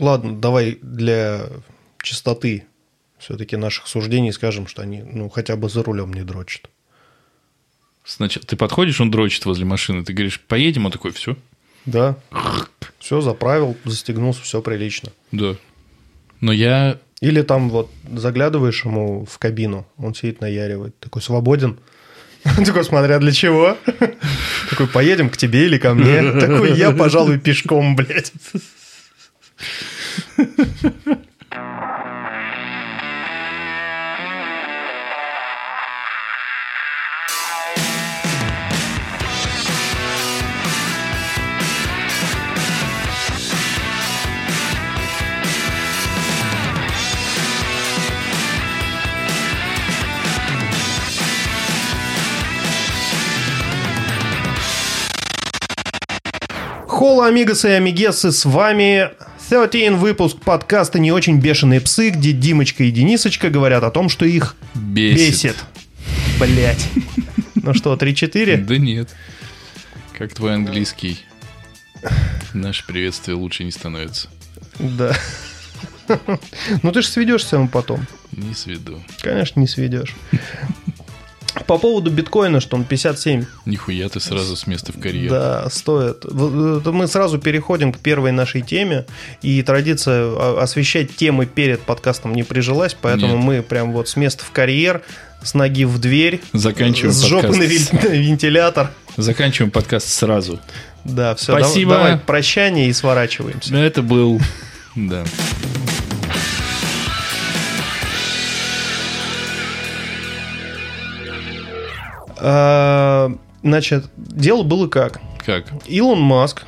Ладно, давай для чистоты все-таки наших суждений скажем, что они ну, хотя бы за рулем не дрочат. Сначала ты подходишь, он дрочит возле машины, ты говоришь, поедем, он такой, все. Да. Все заправил, застегнулся, все прилично. Да. Но я... Или там вот заглядываешь ему в кабину, он сидит наяривает, такой свободен. Такой, смотря для чего. Такой, поедем к тебе или ко мне. Такой, я, пожалуй, пешком, блядь. Холла, амигасы и амигесы, с вами 13 выпуск подкаста «Не очень бешеные псы», где Димочка и Денисочка говорят о том, что их Бесит. бесит. Блять. Ну что, 3-4? Да нет. Как твой английский? Наше приветствие лучше не становится. Да. Ну ты же сведешься ему потом. Не сведу. Конечно, не сведешь. По поводу биткоина, что он 57. Нихуя ты сразу с места в карьер. Да, стоит. Мы сразу переходим к первой нашей теме. И традиция о- освещать темы перед подкастом не прижилась, поэтому Нет. мы прям вот с места в карьер, с ноги в дверь, Заканчиваем с жопы подкаст. на вентилятор. Заканчиваем подкаст сразу. Да, все. Спасибо. Давай прощание и сворачиваемся. Это был... Да. Значит, дело было как. Как? Илон Маск,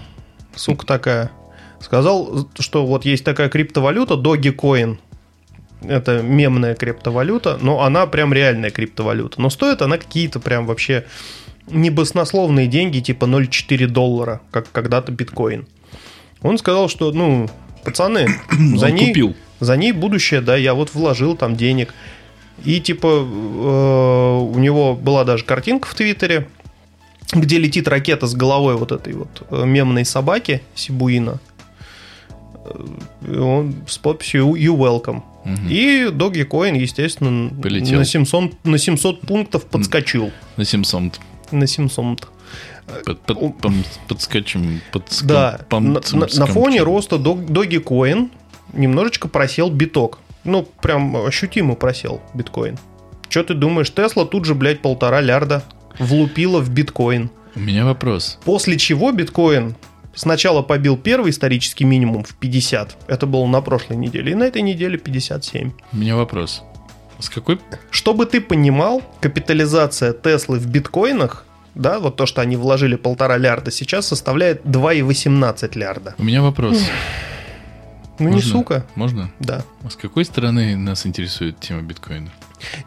сука такая, сказал, что вот есть такая криптовалюта Dogecoin. Это мемная криптовалюта, но она прям реальная криптовалюта. Но стоит она какие-то прям вообще небоснословные деньги, типа 0,4 доллара, как когда-то биткоин. Он сказал, что, ну, пацаны, за ней, купил. за ней будущее, да, я вот вложил там денег. И типа э, у него была даже картинка в Твиттере, где летит ракета с головой вот этой вот э, мемной собаки Сибуина. Э, Он с подписью You welcome. И Dogecoin, естественно, Полетел. на 700, на 700 пунктов подскочил. На 700. На 700. Под, под- пом- подскочим. подском- Да, на, на- фоне роста Dog- Dogecoin немножечко просел биток. Ну, прям ощутимо просел биткоин. Что ты думаешь, Тесла тут же, блядь, полтора лярда влупила в биткоин. У меня вопрос. После чего биткоин сначала побил первый исторический минимум в 50. Это было на прошлой неделе. И на этой неделе 57. У меня вопрос. С какой... Чтобы ты понимал, капитализация Теслы в биткоинах, да, вот то, что они вложили полтора лярда, сейчас составляет 2,18 лярда. У меня вопрос. Ну не сука. Можно? Да. А с какой стороны нас интересует тема биткоина?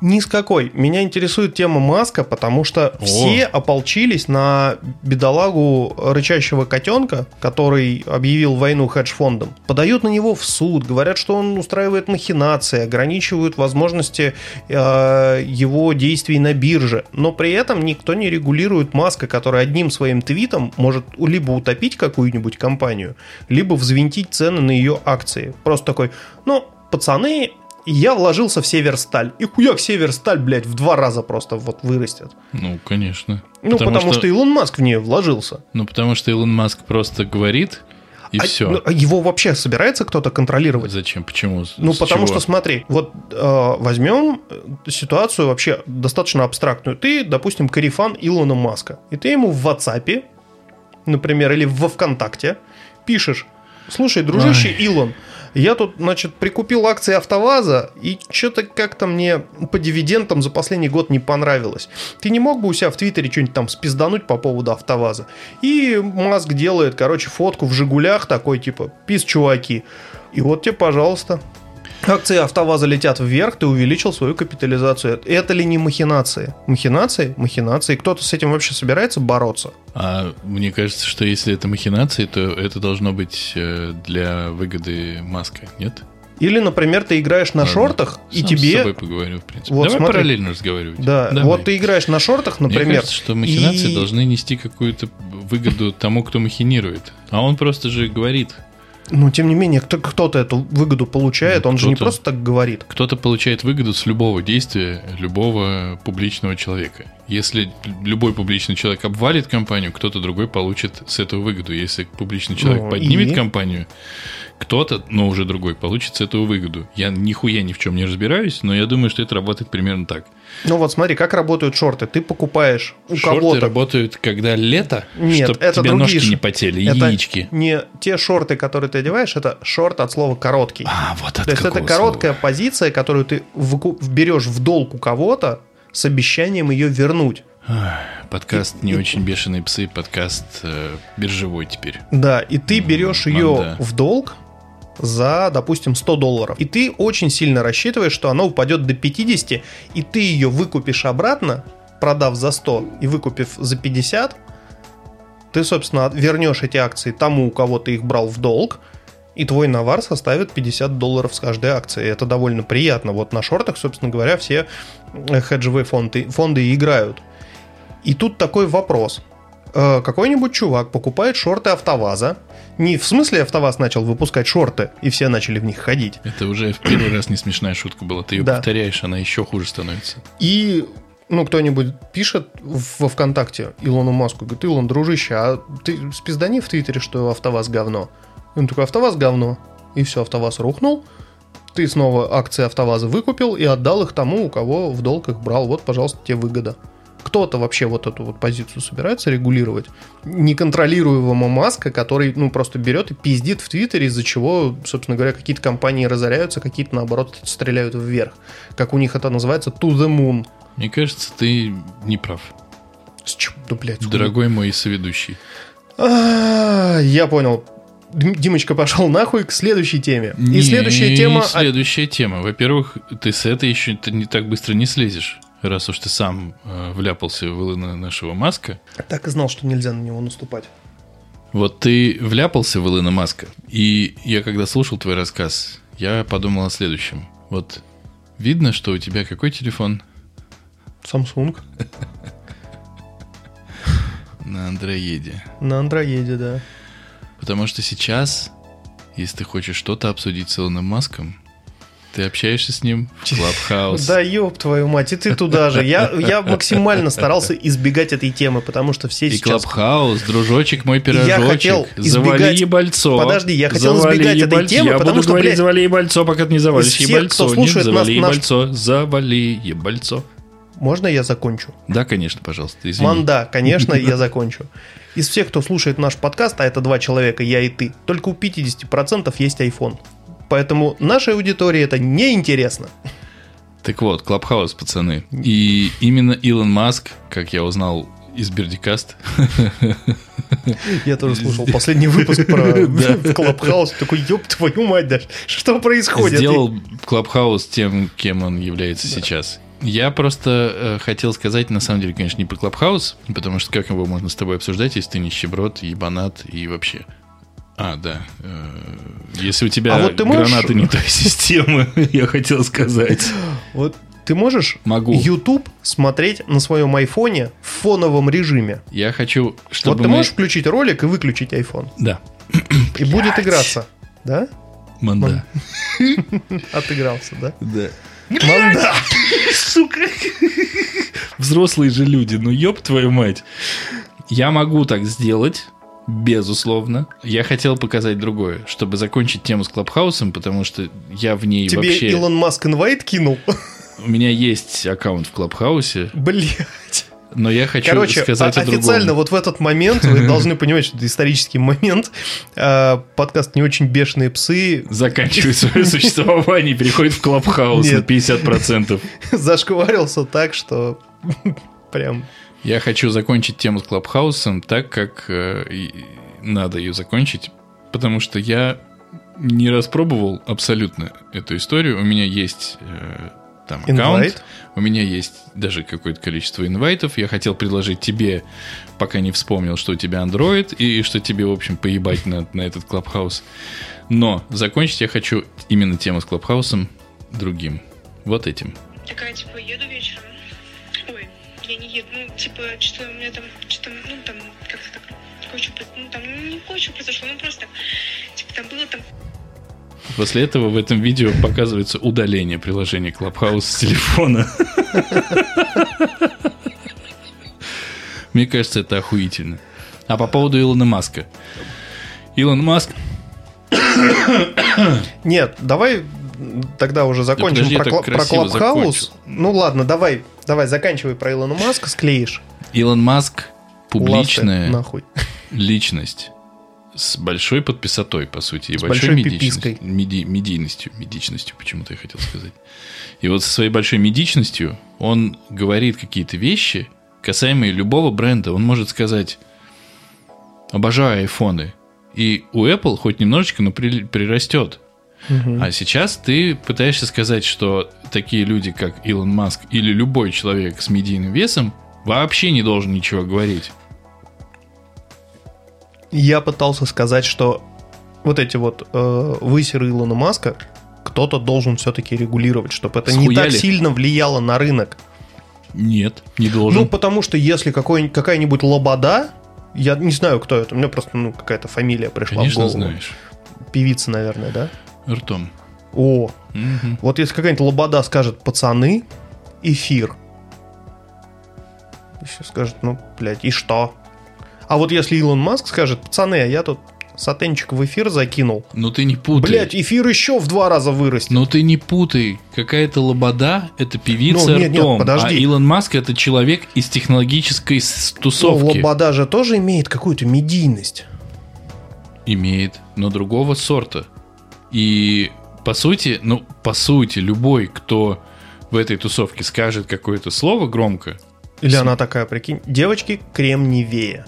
Ни с какой. Меня интересует тема Маска, потому что О. все ополчились на бедолагу рычащего котенка, который объявил войну хедж-фондам. Подают на него в суд, говорят, что он устраивает махинации, ограничивают возможности э, его действий на бирже. Но при этом никто не регулирует Маска, который одним своим твитом может либо утопить какую-нибудь компанию, либо взвинтить цены на ее акции. Просто такой, ну, пацаны, я вложился в Северсталь. И хуяк Северсталь, блядь, в два раза просто вот вырастет. Ну, конечно. Ну, потому, что... Илон Маск в нее вложился. Ну, потому что Илон Маск просто говорит, и А- все. ну, а его вообще собирается кто-то контролировать? Зачем? Почему? Ну, с потому чего? что, смотри, вот э, возьмем э, ситуацию вообще достаточно абстрактную. Ты, допустим, корефан Илона Маска, и ты ему в WhatsApp, например, или во ВКонтакте пишешь, слушай, дружище Илон, я тут, значит, прикупил акции АвтоВАЗа, и что-то как-то мне по дивидендам за последний год не понравилось. Ты не мог бы у себя в Твиттере что-нибудь там спиздануть по поводу АвтоВАЗа? И Маск делает, короче, фотку в «Жигулях» такой, типа, пис, чуваки. И вот тебе, пожалуйста. Акции АвтоВАЗа летят вверх, ты увеличил свою капитализацию. Это ли не махинации? Махинации? Махинации. Кто-то с этим вообще собирается бороться? А мне кажется, что если это махинации, то это должно быть э, для выгоды Маска, нет? Или, например, ты играешь на Ладно. шортах, и Сам с тебе... собой поговорю, в принципе. Вот Давай смотри. параллельно разговаривать. Да, Давай. вот ты играешь на шортах, Мне например. кажется, что махинации и- должны нести какую-то выгоду тому, кто махинирует. А он просто же говорит. Но тем не менее, кто- кто-то эту выгоду получает, он же не просто так говорит. Кто-то получает выгоду с любого действия любого публичного человека. Если любой публичный человек обвалит компанию, кто-то другой получит с этого выгоду. Если публичный человек Ну, поднимет и? компанию, кто-то, но уже другой, получит с этого выгоду. Я нихуя ни в чем не разбираюсь, но я думаю, что это работает примерно так. Ну вот смотри, как работают шорты. Ты покупаешь у Шорты кого-то... работают, когда лето, Нет, чтобы это тебе другие ножки не потели, Это яички. не те шорты, которые ты одеваешь, это шорт от слова короткий. А, вот от То есть это короткая слова? позиция, которую ты берешь в долг у кого-то с обещанием ее вернуть. Подкаст «Не очень бешеные псы», подкаст э, биржевой теперь. Да, и ты берешь ее манда. в долг за, допустим, 100 долларов. И ты очень сильно рассчитываешь, что она упадет до 50, и ты ее выкупишь обратно, продав за 100 и выкупив за 50, ты, собственно, вернешь эти акции тому, у кого ты их брал в долг, и твой навар составит 50 долларов с каждой акции. Это довольно приятно. Вот на шортах, собственно говоря, все э, хеджевые фонды, фонды играют. И тут такой вопрос. Э, Какой-нибудь чувак покупает шорты АвтоВАЗа. Не в смысле АвтоВАЗ начал выпускать шорты, и все начали в них ходить. Это уже в первый раз не смешная шутка была. Ты ее Да. повторяешь, она еще хуже становится. И ну, кто-нибудь пишет во ВКонтакте Илону Маску, говорит, Илон, дружище, а ты спиздани в Твиттере, что АвтоВАЗ говно. Он такой, АвтоВАЗ говно. И все, АвтоВАЗ рухнул. Ты снова акции АвтоВАЗа выкупил и отдал их тому, у кого в долг их брал. Вот, пожалуйста, тебе выгода. Кто-то вообще вот эту вот позицию собирается регулировать, неконтролируемого Маска, который, ну, просто берет и пиздит в Твиттере, из-за чего, собственно говоря, какие-то компании разоряются, какие-то, наоборот, стреляют вверх. Как у них это называется, to the moon. Мне кажется, ты не прав. С Да, блядь, хуй. Дорогой мой соведущий. А, Я понял. Дим- Димочка пошел нахуй к следующей теме. И Не, следующая тема... Следующая тема. Во-первых, ты с этой еще не так быстро не слезешь. Раз уж ты сам э, вляпался в Илона нашего Маска. Так и знал, что нельзя на него наступать. Вот ты вляпался в Илона Маска. И я когда слушал твой рассказ, я подумал о следующем. Вот видно, что у тебя какой телефон? Samsung На андроиде. на андроиде, да. Потому что сейчас, если ты хочешь что-то обсудить с Илоном Маском, ты общаешься с ним в Clubhouse. Да ёб твою мать, и ты туда же. Я, я максимально старался избегать этой темы, потому что все И сейчас... Клабхаус, дружочек мой пирожочек. Я хотел завали избегать- ебальцо. Подожди, я хотел Завали избегать этой ебальцо. темы, я потому буду что, говорить, блядь, завали ебальцо, пока ты не завалишь всех, ебальцо. кто Нет, слушает нас- завали наш- ебальцо, завали ебальцо. Можно я закончу? Да, конечно, пожалуйста, извини. Манда, конечно, я закончу. Из всех, кто слушает наш подкаст, а это два человека, я и ты, только у 50% есть iPhone. Поэтому нашей аудитории это неинтересно. Так вот, Clubhouse, пацаны. И именно Илон Маск, как я узнал из BeardyCast, Я тоже слушал последний выпуск про. Clubhouse. Такой, ёб твою мать, да что происходит? сделал Clubhouse тем, кем он является сейчас. Я просто э, хотел сказать, на самом деле, конечно, не про Clubhouse, потому что как его можно с тобой обсуждать, если ты нищеброд, ебанат и вообще. А, да. э, Если у тебя А вот ты можешь- гранаты не той системы, я хотел сказать. Вот ты можешь Могу. YouTube смотреть на своем айфоне в фоновом режиме. Я хочу, чтобы вот ты мы- можешь включить ролик и выключить iPhone. Да. И будет играться. Да? Манда. Отыгрался, да? Да. Манда. Сука. Взрослые же люди, ну ёб твою мать. Я могу так сделать, безусловно. Я хотел показать другое, чтобы закончить тему с Клабхаусом, потому что я в ней Тебе вообще... Илон Маск инвайт кинул? У меня есть аккаунт в Клабхаусе, Блять. но я хочу Короче, сказать о- о другом. официально вот в этот момент вы должны понимать, что это исторический момент. А, Подкаст «Не очень бешеные псы» Заканчивает свое существование и переходит в Клабхаус на Нет. 50%. зашкварился так, что прям... Я хочу закончить тему с Клабхаусом так, как э, надо ее закончить, потому что я не распробовал абсолютно эту историю. У меня есть э, там аккаунт, Инвайт. у меня есть даже какое-то количество инвайтов. Я хотел предложить тебе, пока не вспомнил, что у тебя Android и что тебе, в общем, поебать на, на этот Клабхаус. Но закончить я хочу именно тему с Клабхаусом другим. Вот этим. Такая, типа, еду вечером. Я не еду. Ну, типа, что у меня там, что-то, ну, там, как-то так кое-что, ну, там, ну, не кое-что произошло, ну, просто, типа, там было там После этого в этом видео показывается удаление приложения Clubhouse с телефона. Мне кажется, это охуительно. А по поводу Илона Маска. Илон Маск... Нет, давай тогда уже закончим подожди, я про, про Клабхаус. Ну ладно, давай, давай заканчивай про Илона Маска, склеишь. Илон Маск публичная Ласты, нахуй. личность с большой подписотой, по сути, и С большой, большой медичностью. Меди- медийностью, медичностью, почему-то я хотел сказать. И вот со своей большой медичностью он говорит какие-то вещи, касаемые любого бренда. Он может сказать, обожаю айфоны. И у Apple хоть немножечко, но при- прирастет. А сейчас ты пытаешься сказать, что такие люди, как Илон Маск или любой человек с медийным весом, вообще не должен ничего говорить. Я пытался сказать, что вот эти вот э, высеры Илона Маска кто-то должен все-таки регулировать, чтобы это не так Схуяли? сильно влияло на рынок. Нет, не должен. Ну, потому что если какой, какая-нибудь лобода, я не знаю, кто это, у меня просто ну, какая-то фамилия пришла Конечно, в голову. знаешь. Певица, наверное, да? Ртом. О, Мгм. вот если какая-нибудь лобода скажет, пацаны, эфир. Еще скажет, ну, блядь, и что? А вот если Илон Маск скажет, пацаны, а я тут сатенчик в эфир закинул. Ну ты не путай. Блять, эфир еще в два раза вырастет. Ну ты не путай. Какая-то лобода – это певица Ну, нет, нет, ртом. подожди. А Илон Маск – это человек из технологической тусовки. лобода же тоже имеет какую-то медийность. Имеет, но другого сорта. И по сути, ну, по сути, любой, кто в этой тусовке скажет какое-то слово громко, Или С- она такая, прикинь, девочки, крем Невея.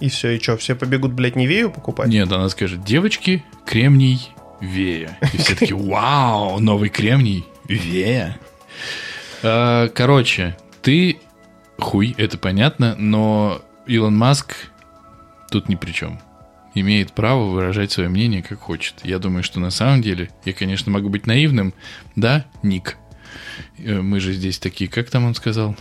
И все, и что, все побегут, блядь, Невею покупать? нет, она скажет, девочки, кремний, вея. И все таки вау, новый кремний, вея. А, Короче, ты хуй, это понятно, но Илон Маск тут ни при чем. Имеет право выражать свое мнение, как хочет. Я думаю, что на самом деле, я, конечно, могу быть наивным, да, Ник? Э, Мы же здесь такие, как там он сказал?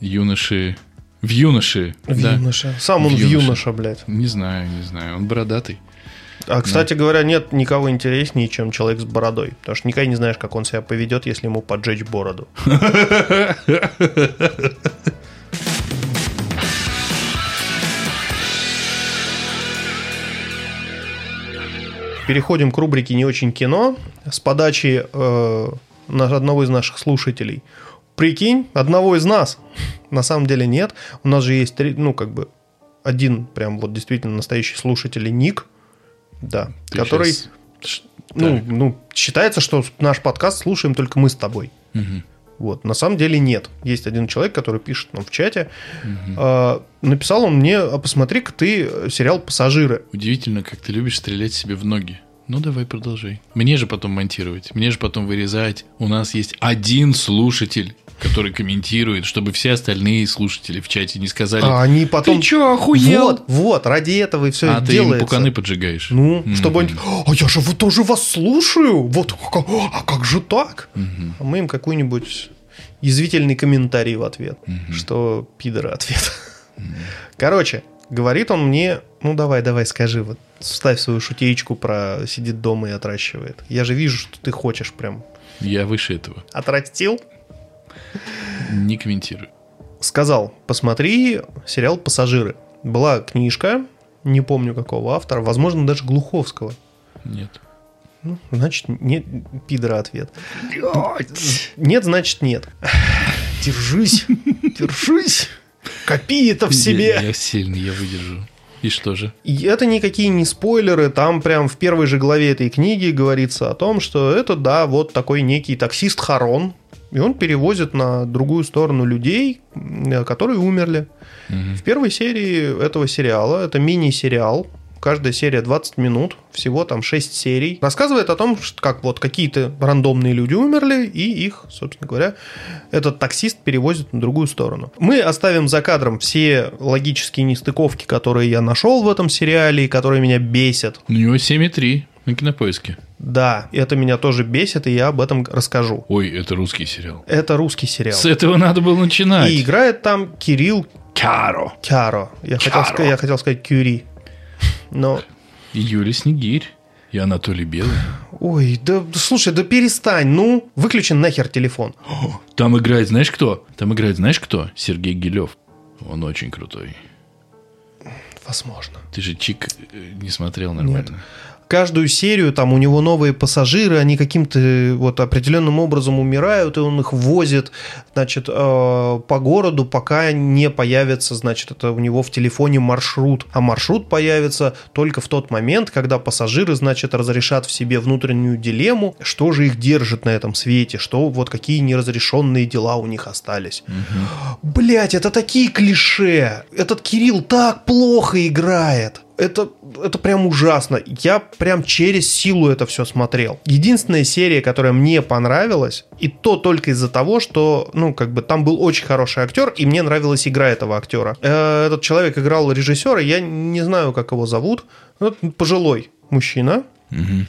Юноши... В юноши, В да. юноше. Сам он В в юноше. юноша, блядь. Не знаю, не знаю. Он бородатый. А, кстати говоря, нет никого интереснее, чем человек с бородой. Потому что никогда не знаешь, как он себя поведет, если ему поджечь бороду. Переходим к рубрике «Не очень кино» с подачи э, одного из наших слушателей. Прикинь, одного из нас. На самом деле нет. У нас же есть, три, ну, как бы, один прям вот действительно настоящий слушатель, и Ник, да, Ты который, Ш- ну, ну, считается, что наш подкаст слушаем только мы с тобой. Мгм. Вот, на самом деле нет. Есть один человек, который пишет нам в чате. А, написал он мне, а посмотри-ка ты э, сериал «Пассажиры». Удивительно, как ты любишь стрелять себе в ноги. Ну, давай продолжай. Мне же потом монтировать, мне же потом вырезать. У нас есть один слушатель, который комментирует, чтобы все остальные слушатели в чате не сказали А они потом... «Ты чё, охуел?» Вот, вот, ради этого и все А ты им делается. пуканы поджигаешь. Ну, Мгм. чтобы они... А я же вот тоже вас слушаю! Вот, как- а как же так? А мы им какой-нибудь язвительный комментарий в ответ, что пидоры ответ. Короче, говорит он мне, ну давай, давай, скажи, вот вставь свою шутеечку про сидит дома и отращивает. Я же вижу, что ты хочешь прям. Я выше этого. Отрастил? Не комментирую. Сказал, посмотри сериал «Пассажиры». Была книжка, не помню какого автора, возможно, даже Глуховского. Нет. Ну, значит, нет, пидора ответ. Нет, значит, нет. Держись, держись. Копи это в Я, себе. я сильный, я выдержу. И что же? И это никакие не спойлеры, там прям в первой же главе этой книги говорится о том, что это, да, вот такой некий таксист Харон, и он перевозит на другую сторону людей, м, которые умерли. Мгм. В первой серии этого сериала, это мини-сериал, каждая серия 20 минут, всего там 6 серий, рассказывает о том, как вот какие-то рандомные люди умерли, и их, собственно говоря, этот таксист перевозит на другую сторону. Мы оставим за кадром все логические нестыковки, которые я нашел в этом сериале, и которые меня бесят. У него 7,3 на кинопоиске. Да, это меня тоже бесит, и я об этом расскажу. Ой, это русский сериал. Это русский сериал. С этого надо было начинать. И играет там Кирилл Кяро. Кяро. Я, хотел, Кяро. сказать, я хотел сказать Кюри. Но, И Юлия Снегирь. И Анатолий Белый. ой, да слушай, да перестань, ну, выключи нахер телефон. Там играет, знаешь кто? Там играет, знаешь кто? Сергей Гилев. Он очень крутой. Возможно. Ты же Чик э, не смотрел нормально. Каждую серию там у него новые пассажиры, они каким-то э, вот определенным образом умирают, и он их возит, значит, э, по городу, пока не появится, значит, это у него в телефоне маршрут. А маршрут появится только в тот момент, когда пассажиры, значит, разрешат в себе внутреннюю дилемму, что же их держит на этом свете, что вот какие неразрешенные дела у них остались. Блять, это такие клише. Этот Кирилл так плохо играет. Это, это прям ужасно. Я прям через силу это все смотрел. Единственная серия, которая мне понравилась, и то только из-за того, что, ну, как бы там был очень хороший актер, и мне нравилась игра этого актера. Э, Этот человек играл режиссера, я не знаю, как его зовут. Ну, пожилой мужчина,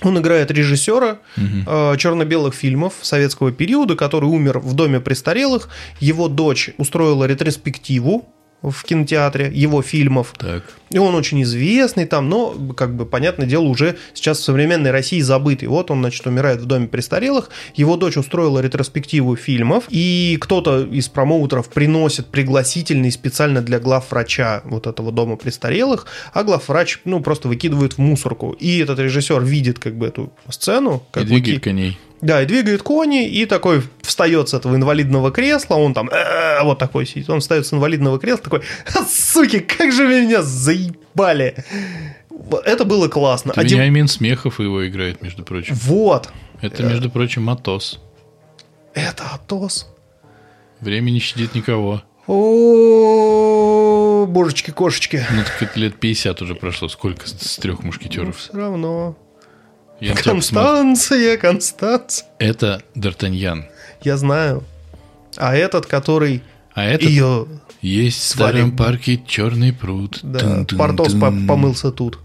он играет режиссера э, черно-белых фильмов советского периода, который умер в доме престарелых. Его дочь устроила ретроспективу в кинотеатре его фильмов. Так. И он очень известный там, но, как бы, понятное дело, уже сейчас в современной России забытый. Вот он, значит, умирает в доме престарелых, его дочь устроила ретроспективу фильмов, и кто-то из промоутеров приносит пригласительный специально для главврача вот этого дома престарелых, а главврач, ну, просто выкидывает в мусорку. И этот режиссер видит, как бы, эту сцену. Как И двигает выки- коней. Да, и двигает кони, и такой встает с этого инвалидного кресла, он там вот такой сидит, он встает с инвалидного кресла, такой, «А, суки, как же меня заебали. Это было классно. Это Один- Вениамин Смехов его играет, между прочим. Вот. Это, между прочим, Атос. Это Атос. Время не щадит никого. О, божечки-кошечки. Ну, так это лет 50 уже прошло. Сколько с, с трех мушкетеров? Все равно. Я. Констанция, Констанция. Это Д'Артаньян. Я знаю. А этот, который А это ее... есть в старом парке черный пруд. Да, Тун-тун-тун. Портос по- помылся тут.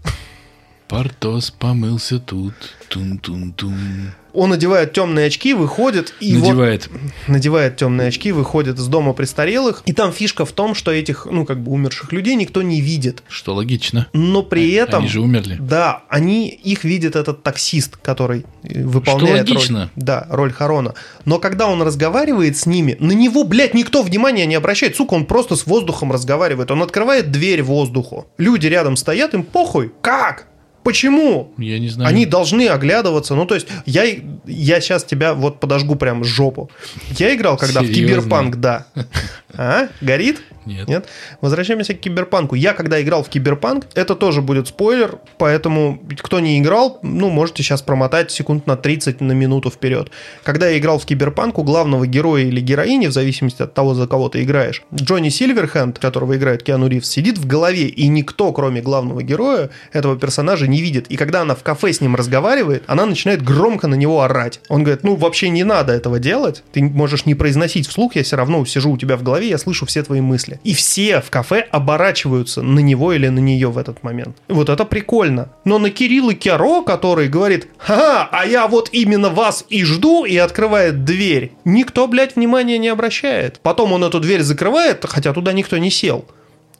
Портос помылся тут. Тун-тун-тун. Он надевает темные очки, выходит и вот Надевает. надевает темные очки, выходит из дома престарелых. И там фишка в том, что этих, ну, как бы умерших людей никто не видит. Что логично. Но при этом... Они же умерли. Да, они, их видит этот таксист, который выполняет логично. роль, да, роль Харона. Но когда он разговаривает с ними, на него, блядь, никто внимания не обращает. Сука, он просто с воздухом разговаривает. Он открывает дверь воздуху. Люди рядом стоят, им похуй. Как? Почему? Я не знаю. Они должны оглядываться. Ну, то есть, я, я сейчас тебя вот подожгу прям жопу. Я играл, когда в Серьезно? Киберпанк, да. А? Горит? Нет. Нет? Возвращаемся к Киберпанку. Я, когда играл в Киберпанк, это тоже будет спойлер, поэтому кто не играл, ну, можете сейчас промотать секунд на 30, на минуту вперед. Когда я играл в Киберпанк, у главного героя или героини, в зависимости от того, за кого ты играешь, Джонни Сильверхенд, которого играет Киану Ривз, сидит в голове, и никто, кроме главного героя, этого персонажа не видит. И когда она в кафе с ним разговаривает, она начинает громко на него орать. Он говорит, ну, вообще не надо этого делать, ты можешь не произносить вслух, я все равно сижу у тебя в голове, я слышу все твои мысли. И все в кафе оборачиваются на него или на нее в этот момент. Вот это прикольно. Но на Кирилла Кяро, который говорит, ха, а я вот именно вас и жду, и открывает дверь, никто, блядь, внимания не обращает. Потом он эту дверь закрывает, хотя туда никто не сел,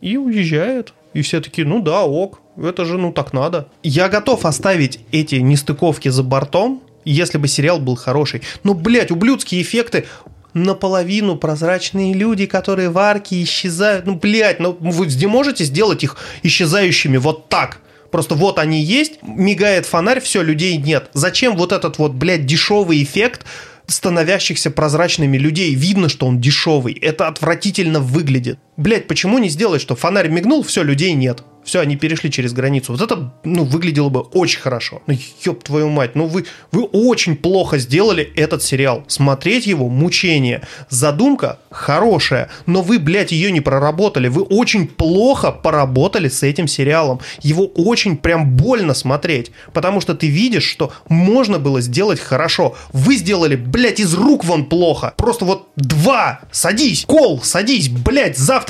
и уезжает. И все такие, ну да, ок, это же ну так надо. Я готов оставить эти нестыковки за бортом, если бы сериал был хороший. Но, блядь, ублюдские эффекты наполовину прозрачные люди, которые в арке исчезают. Ну, блядь, ну вы не можете сделать их исчезающими вот так? Просто вот они есть, мигает фонарь, все, людей нет. Зачем вот этот вот, блядь, дешевый эффект становящихся прозрачными людей? Видно, что он дешевый. Это отвратительно выглядит. Блядь, почему не сделать, что фонарь мигнул, все, людей нет. Все, они перешли через границу. Вот это, ну, выглядело бы очень хорошо. Ну, ёб твою мать, ну вы, вы очень плохо сделали этот сериал. Смотреть его – мучение. Задумка хорошая, но вы, блядь, ее не проработали. Вы очень плохо поработали с этим сериалом. Его очень прям больно смотреть, потому что ты видишь, что можно было сделать хорошо. Вы сделали, блядь, из рук вон плохо. Просто вот два, садись, кол, садись, блядь, завтра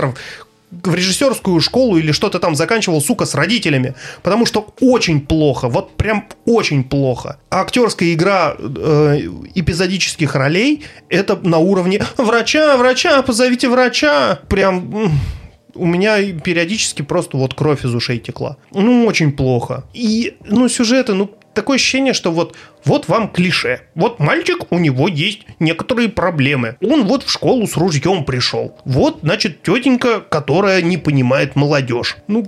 в режиссерскую школу или что-то там заканчивал, сука, с родителями. Потому что очень плохо, вот прям очень плохо. А актерская игра э, эпизодических ролей это на уровне врача, врача, позовите врача. Прям у меня периодически просто вот кровь из ушей текла. Ну, очень плохо. И, ну, сюжеты, ну, такое ощущение, что вот, вот вам клише. Вот мальчик, у него есть некоторые проблемы. Он вот в школу с ружьем пришел. Вот, значит, тетенька, которая не понимает молодежь. Ну,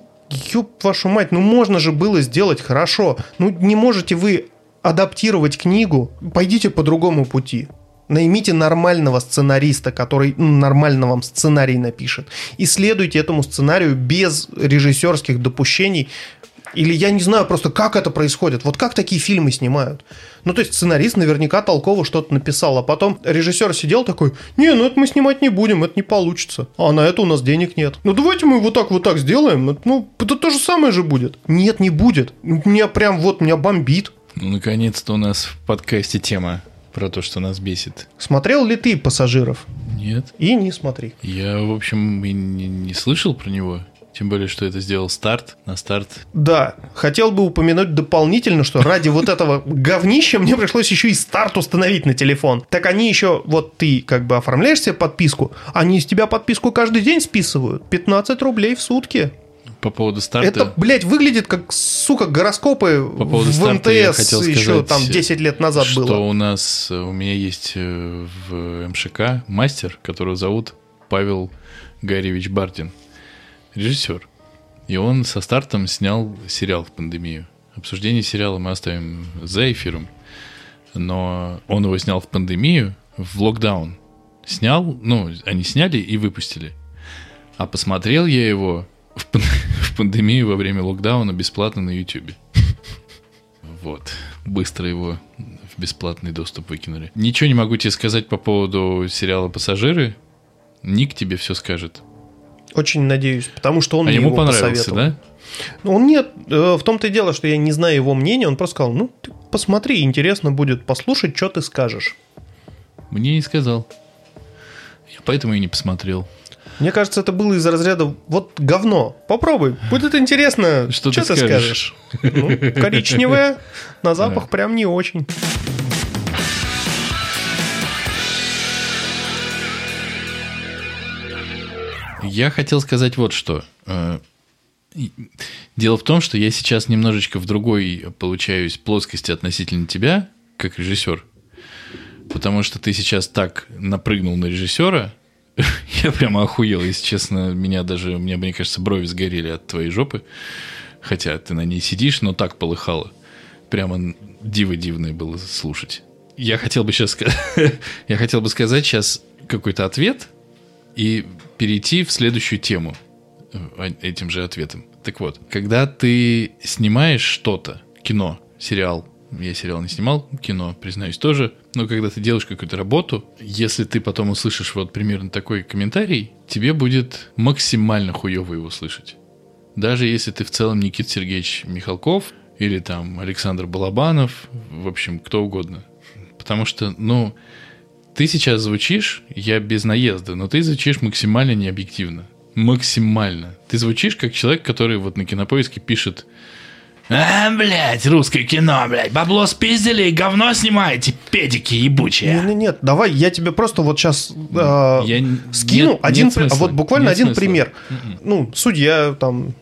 ёб вашу мать, ну можно же было сделать хорошо. Ну, не можете вы адаптировать книгу, пойдите по другому пути. Наймите нормального сценариста, который ну, нормально вам сценарий напишет. И следуйте этому сценарию без режиссерских допущений. Или я не знаю просто, как это происходит. Вот как такие фильмы снимают? Ну, то есть сценарист наверняка толково что-то написал, а потом режиссер сидел такой, не, ну это мы снимать не будем, это не получится. А на это у нас денег нет. Ну, давайте мы вот так вот так сделаем. Ну, это то же самое же будет. Нет, не будет. Меня прям вот, меня бомбит. Ну, наконец-то у нас в подкасте тема про то, что нас бесит. Смотрел ли ты «Пассажиров»? Нет. И не смотри. Я, в общем, и не, не слышал про него. Тем более, что это сделал старт на старт. Да, хотел бы упомянуть дополнительно, что ради вот этого говнища мне пришлось еще и старт установить на телефон. Так они еще, вот ты как бы оформляешь себе подписку, они из тебя подписку каждый день списывают. 15 рублей в сутки. По поводу старта... Это, блядь, выглядит как, сука, гороскопы По поводу в старта я МТС хотел еще сказать, там 10 лет назад что было. у нас, э, у меня есть э, в МШК мастер, которого зовут Павел Гаревич Бардин, режиссер. И он со стартом снял сериал в пандемию. Обсуждение сериала мы оставим за эфиром. Но он его снял в пандемию, в локдаун. Снял, ну, они сняли и выпустили. А посмотрел я его в, пан- в пандемию во время локдауна бесплатно на YouTube. Вот. Быстро его в бесплатный доступ выкинули. Ничего не могу тебе сказать по поводу сериала «Пассажиры». Ник тебе все скажет. Очень надеюсь, потому что он а мне ему его понравился, посоветовал. да? Ну, Он нет, э, в том-то и дело, что я не знаю его мнения, он просто сказал, ну, ты посмотри, интересно будет послушать, что ты скажешь. Мне не сказал. Я поэтому и не посмотрел. Мне кажется, это было из разряда вот говно. Попробуй, будет интересно, Что что, ты ты скажешь?» скажешь. Ну, коричневое, на запах прям не очень. Я хотел сказать вот что. Э, Дело в том, что я сейчас немножечко в другой получаюсь плоскости относительно тебя, как режиссер. Потому что ты сейчас так напрыгнул на режиссера, я прямо охуел, если честно. Меня даже, у меня, мне кажется, брови сгорели от твоей жопы. Хотя ты на ней сидишь, но так полыхало. Прямо диво дивное было слушать. Я хотел бы сейчас я хотел бы сказать сейчас какой-то ответ и перейти в следующую тему э, этим же ответом. Так вот, когда ты снимаешь что-то, кино, сериал, я сериал не снимал, кино, признаюсь, тоже, но когда ты делаешь какую-то работу, если ты потом услышишь вот примерно такой комментарий, тебе будет максимально хуево его слышать. Даже если ты в целом Никит Сергеевич Михалков или там Александр Балабанов, в общем, кто угодно. Потому что, ну, ты сейчас звучишь, я без наезда, но ты звучишь максимально необъективно. Максимально. Ты звучишь как человек, который вот на кинопоиске пишет а, блядь, русское кино, блядь, бабло спиздили и говно снимаете, педики ебучие. Нет, нет, нет, давай, я тебе просто вот сейчас Я н- скину нет- один, нет при- смысла, вот буквально нет один смысла. пример. Мгм. Ну, судья там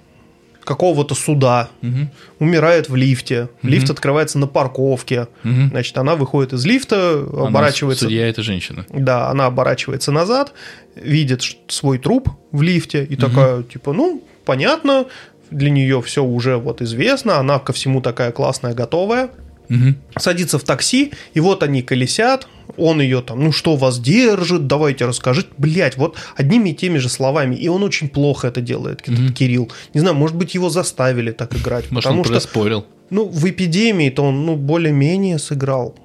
какого-то суда Мгм. умирает в лифте, лифт открывается на парковке, Мгм. значит, она выходит из лифта, Она- оборачивается, Судья это женщина. да, она оборачивается назад, видит свой труп в лифте и такая, типа, ну, понятно, для нее все уже вот известно, она ко всему такая классная, готовая, Мгм. садится в такси, и вот они колесят, он ее там, ну что вас держит, давайте расскажите, блять, вот одними и теми же словами, и он очень плохо это делает, этот Мгм. Кирилл, не знаю, может быть его заставили так играть, Может, потому он что, проспорил. ну в эпидемии-то он, ну более-менее сыграл,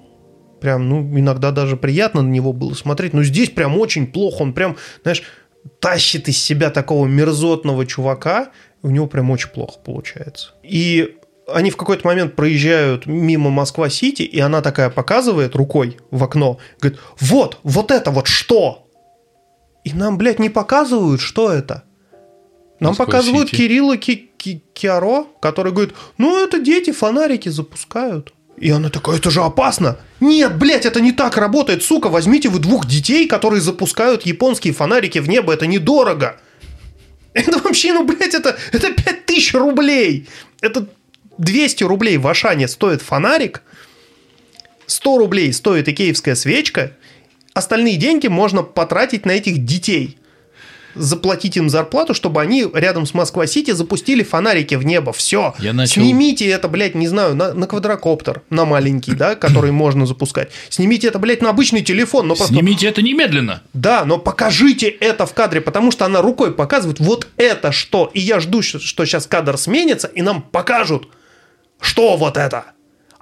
прям, ну иногда даже приятно на него было смотреть, но здесь прям очень плохо, он прям, знаешь, тащит из себя такого мерзотного чувака, у него прям очень плохо получается. И они в какой-то момент проезжают мимо Москва-Сити, и она такая показывает рукой в окно, говорит, вот, вот это вот что? И нам, блядь, не показывают, что это. Нам показывают Кирилла Ки- Ки- Киаро, который говорит, ну это дети фонарики запускают. И она такая, это же опасно. Нет, блядь, это не так работает, сука, возьмите вы двух детей, которые запускают японские фонарики в небо, это недорого. Это вообще, ну, блядь, это, это 5000 рублей. Это 200 рублей в Ашане стоит фонарик, 100 рублей стоит икеевская свечка, остальные деньги можно потратить на этих детей. Заплатить им зарплату, чтобы они рядом с Москва-Сити запустили фонарики в небо. Все. Я начал- Снимите это, блядь, не знаю, на, на квадрокоптер, на маленький, да, который можно запускать. Снимите это, блядь, на обычный телефон. Но просто Снимите это немедленно. да, но покажите это в кадре, потому что она рукой показывает вот это что. И я жду, что, что сейчас кадр сменится, и нам покажут, что вот это.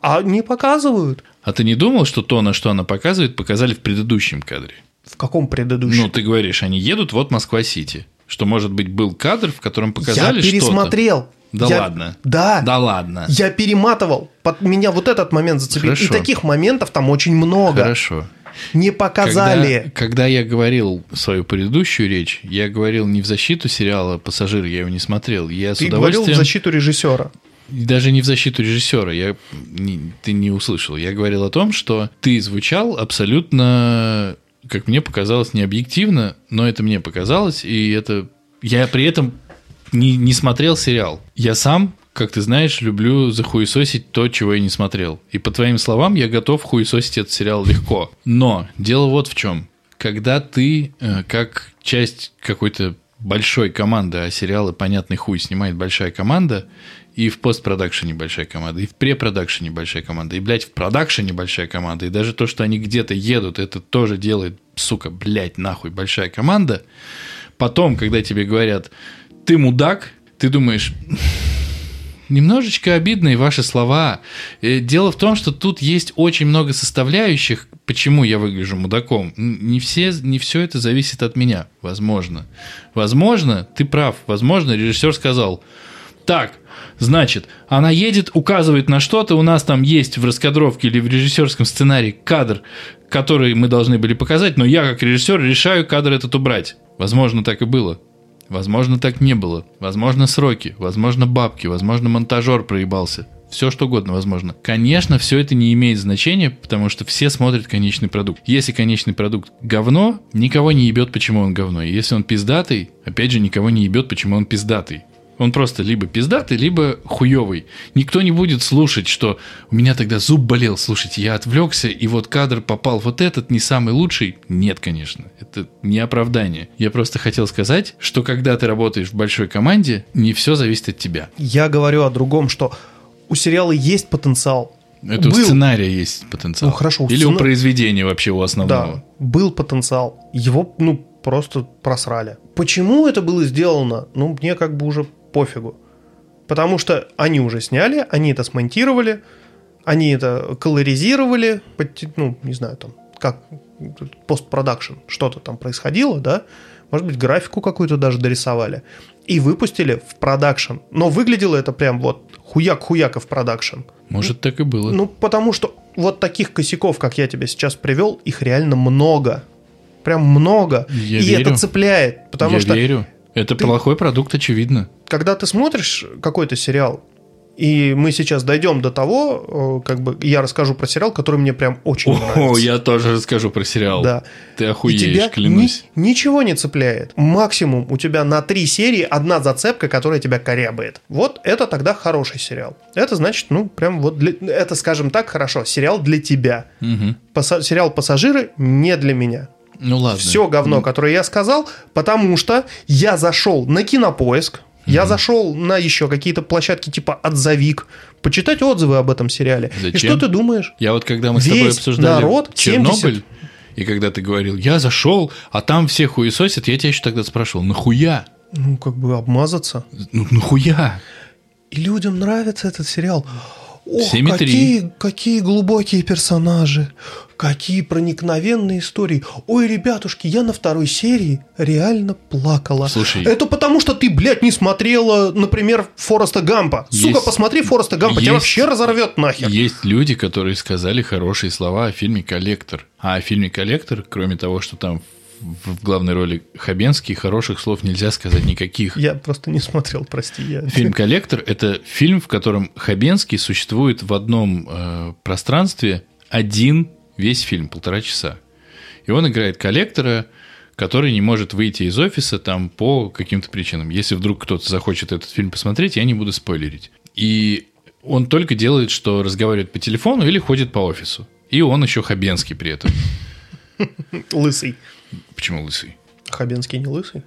А не показывают. А ты не думал, что то, на что она показывает, показали в предыдущем кадре? В каком предыдущем? Ну, ты говоришь, они едут, вот Москва-Сити. Что, может быть, был кадр, в котором показали я что-то? пересмотрел. Да Я- ладно. Да. Да ладно. Я перематывал. Под меня вот этот момент зацепил. И Хорошо. таких моментов там очень много. Хорошо. Не показали. Когда, когда я говорил свою предыдущую речь, я говорил не в защиту сериала «Пассажир», я его не смотрел. Я с Ты говорил в удовольствием... защиту режиссера. Даже не в защиту режиссера, я не- ты не услышал. Я говорил о том, что ты звучал абсолютно, как мне показалось, не объективно, но это мне показалось, и это я при этом не, не смотрел сериал. Я сам, как ты знаешь, люблю захуесосить то, чего я не смотрел. И по твоим словам, я готов хуесосить этот сериал легко. Но дело вот в чем. Когда ты, э, как часть какой-то большой команды, а сериалы понятный хуй снимает большая команда, и в постпродакшене большая команда, и в препродакшене большая команда, и, блядь, в продакшене большая команда, и даже то, что они где-то едут, это тоже делает, сука, блядь, нахуй, большая команда. Потом, когда тебе говорят, ты мудак, ты думаешь, немножечко обидные ваши слова. Э, Дело в том, что тут есть очень много составляющих, почему я выгляжу мудаком. Не, все, не все это зависит от меня, возможно. Возможно, ты прав, возможно, режиссер сказал, так, значит, она едет, указывает на что-то, у нас там есть в раскадровке или в режиссерском сценарии кадр, который мы должны были показать, но я как режиссер решаю кадр этот убрать. Возможно, так и было. Возможно, так не было. Возможно, сроки. Возможно, бабки. Возможно, монтажер проебался. Все что угодно возможно. Конечно, все это не имеет значения, потому что все смотрят конечный продукт. Если конечный продукт говно, никого не ебет, почему он говно. Если он пиздатый, опять же, никого не ебет, почему он пиздатый. Он просто либо пиздатый, либо хуёвый. Никто не будет слушать, что у меня тогда зуб болел, слушайте, я отвлекся, и вот кадр попал вот этот, не самый лучший. Нет, конечно, это не оправдание. Я просто хотел сказать, что когда ты работаешь в большой команде, не все зависит от тебя. Я говорю о другом, что у сериала есть потенциал. Это у Был. сценария есть потенциал. Ну, хорошо, у Или у сцена- произведения вообще у Да, основного. был потенциал. Его, ну, просто просрали. Почему это было сделано? Ну, мне как бы уже пофигу. Потому что они уже сняли, они это смонтировали, они это колоризировали, ну, не знаю, там, как постпродакшн, что-то там происходило, да, может быть, графику какую-то даже дорисовали, и выпустили в продакшн. Но выглядело это прям вот хуяк-хуяка в продакшн. Может, так и было. Ну, потому что вот таких косяков, как я тебе сейчас привел, их реально много. Прям много. Я и верю. это цепляет. Потому Я что верю. Это ты- плохой продукт, очевидно. когда ты смотришь какой-то сериал, и мы сейчас дойдем до того, э, как бы я расскажу про сериал, который мне прям очень О, нравится. я тоже расскажу про сериал. Да. Ты И охуеешь, тебя клянусь. ни- ничего не цепляет. Максимум у тебя на три серии одна зацепка, которая тебя корябает. Вот это тогда хороший сериал. Это значит, ну, прям вот для... Это, скажем так, хорошо. Сериал для тебя. Мгм. Паса- Сериал «Пассажиры» не для меня. Ну ладно. Все говно, которое я сказал, потому что я зашел на кинопоиск, я зашел на еще какие-то площадки типа «Отзовик», почитать отзывы об этом сериале. И Зачем? что ты думаешь? Я вот когда мы с Весь тобой обсуждали народ, Чернобыль, 70. и когда ты говорил, я зашел, а там все хуесосят, я тебя еще тогда спрашивал, нахуя? Ну, как бы обмазаться. Ну, нахуя? И людям нравится этот сериал. Ох, какие, какие глубокие персонажи, какие проникновенные истории. Ой, ребятушки, я на второй серии реально плакала. Слушай. Это потому, что ты, блядь, не смотрела, например, Фореста Гампа. Сука, Есть- посмотри Фореста Гампа, тебя есть- вообще разорвет нахер. Есть люди, которые сказали хорошие слова о фильме «Коллектор». А о фильме «Коллектор», кроме того, что там в главной роли Хабенский, хороших слов нельзя сказать никаких. Я просто не смотрел, прости. Я... Фильм «Коллектор» — это фильм, в котором Хабенский существует в одном э, пространстве один весь фильм, полтора часа. И он играет коллектора, который не может выйти из офиса там по каким-то причинам. Если вдруг кто-то захочет этот фильм посмотреть, я не буду спойлерить. И он только делает, что разговаривает по телефону или ходит по офису. И он еще Хабенский при этом. Лысый. Почему лысый? Хабенский не лысый?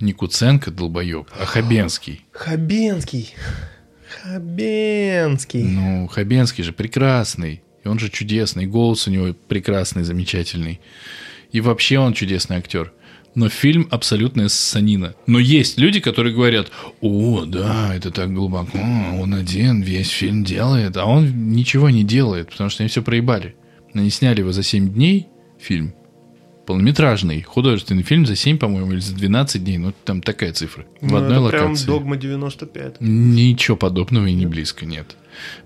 Не Куценко, долбоеб, а Хабенский. Хабенский. Хабенский. Ну, Хабенский же прекрасный. И он же чудесный. Голос у него прекрасный, замечательный. И вообще он чудесный актер. Но фильм абсолютная ссанина. Но есть люди, которые говорят, о, да, это так глубоко, он один весь фильм делает, а он ничего не делает, потому что они все проебали. Они сняли его за 7 дней, фильм, полнометражный, художественный фильм за 7, по-моему, или за 12 дней, ну там такая цифра, в Ну, одной это прям локации. «Догма 95». Ничего подобного и не близко, нет.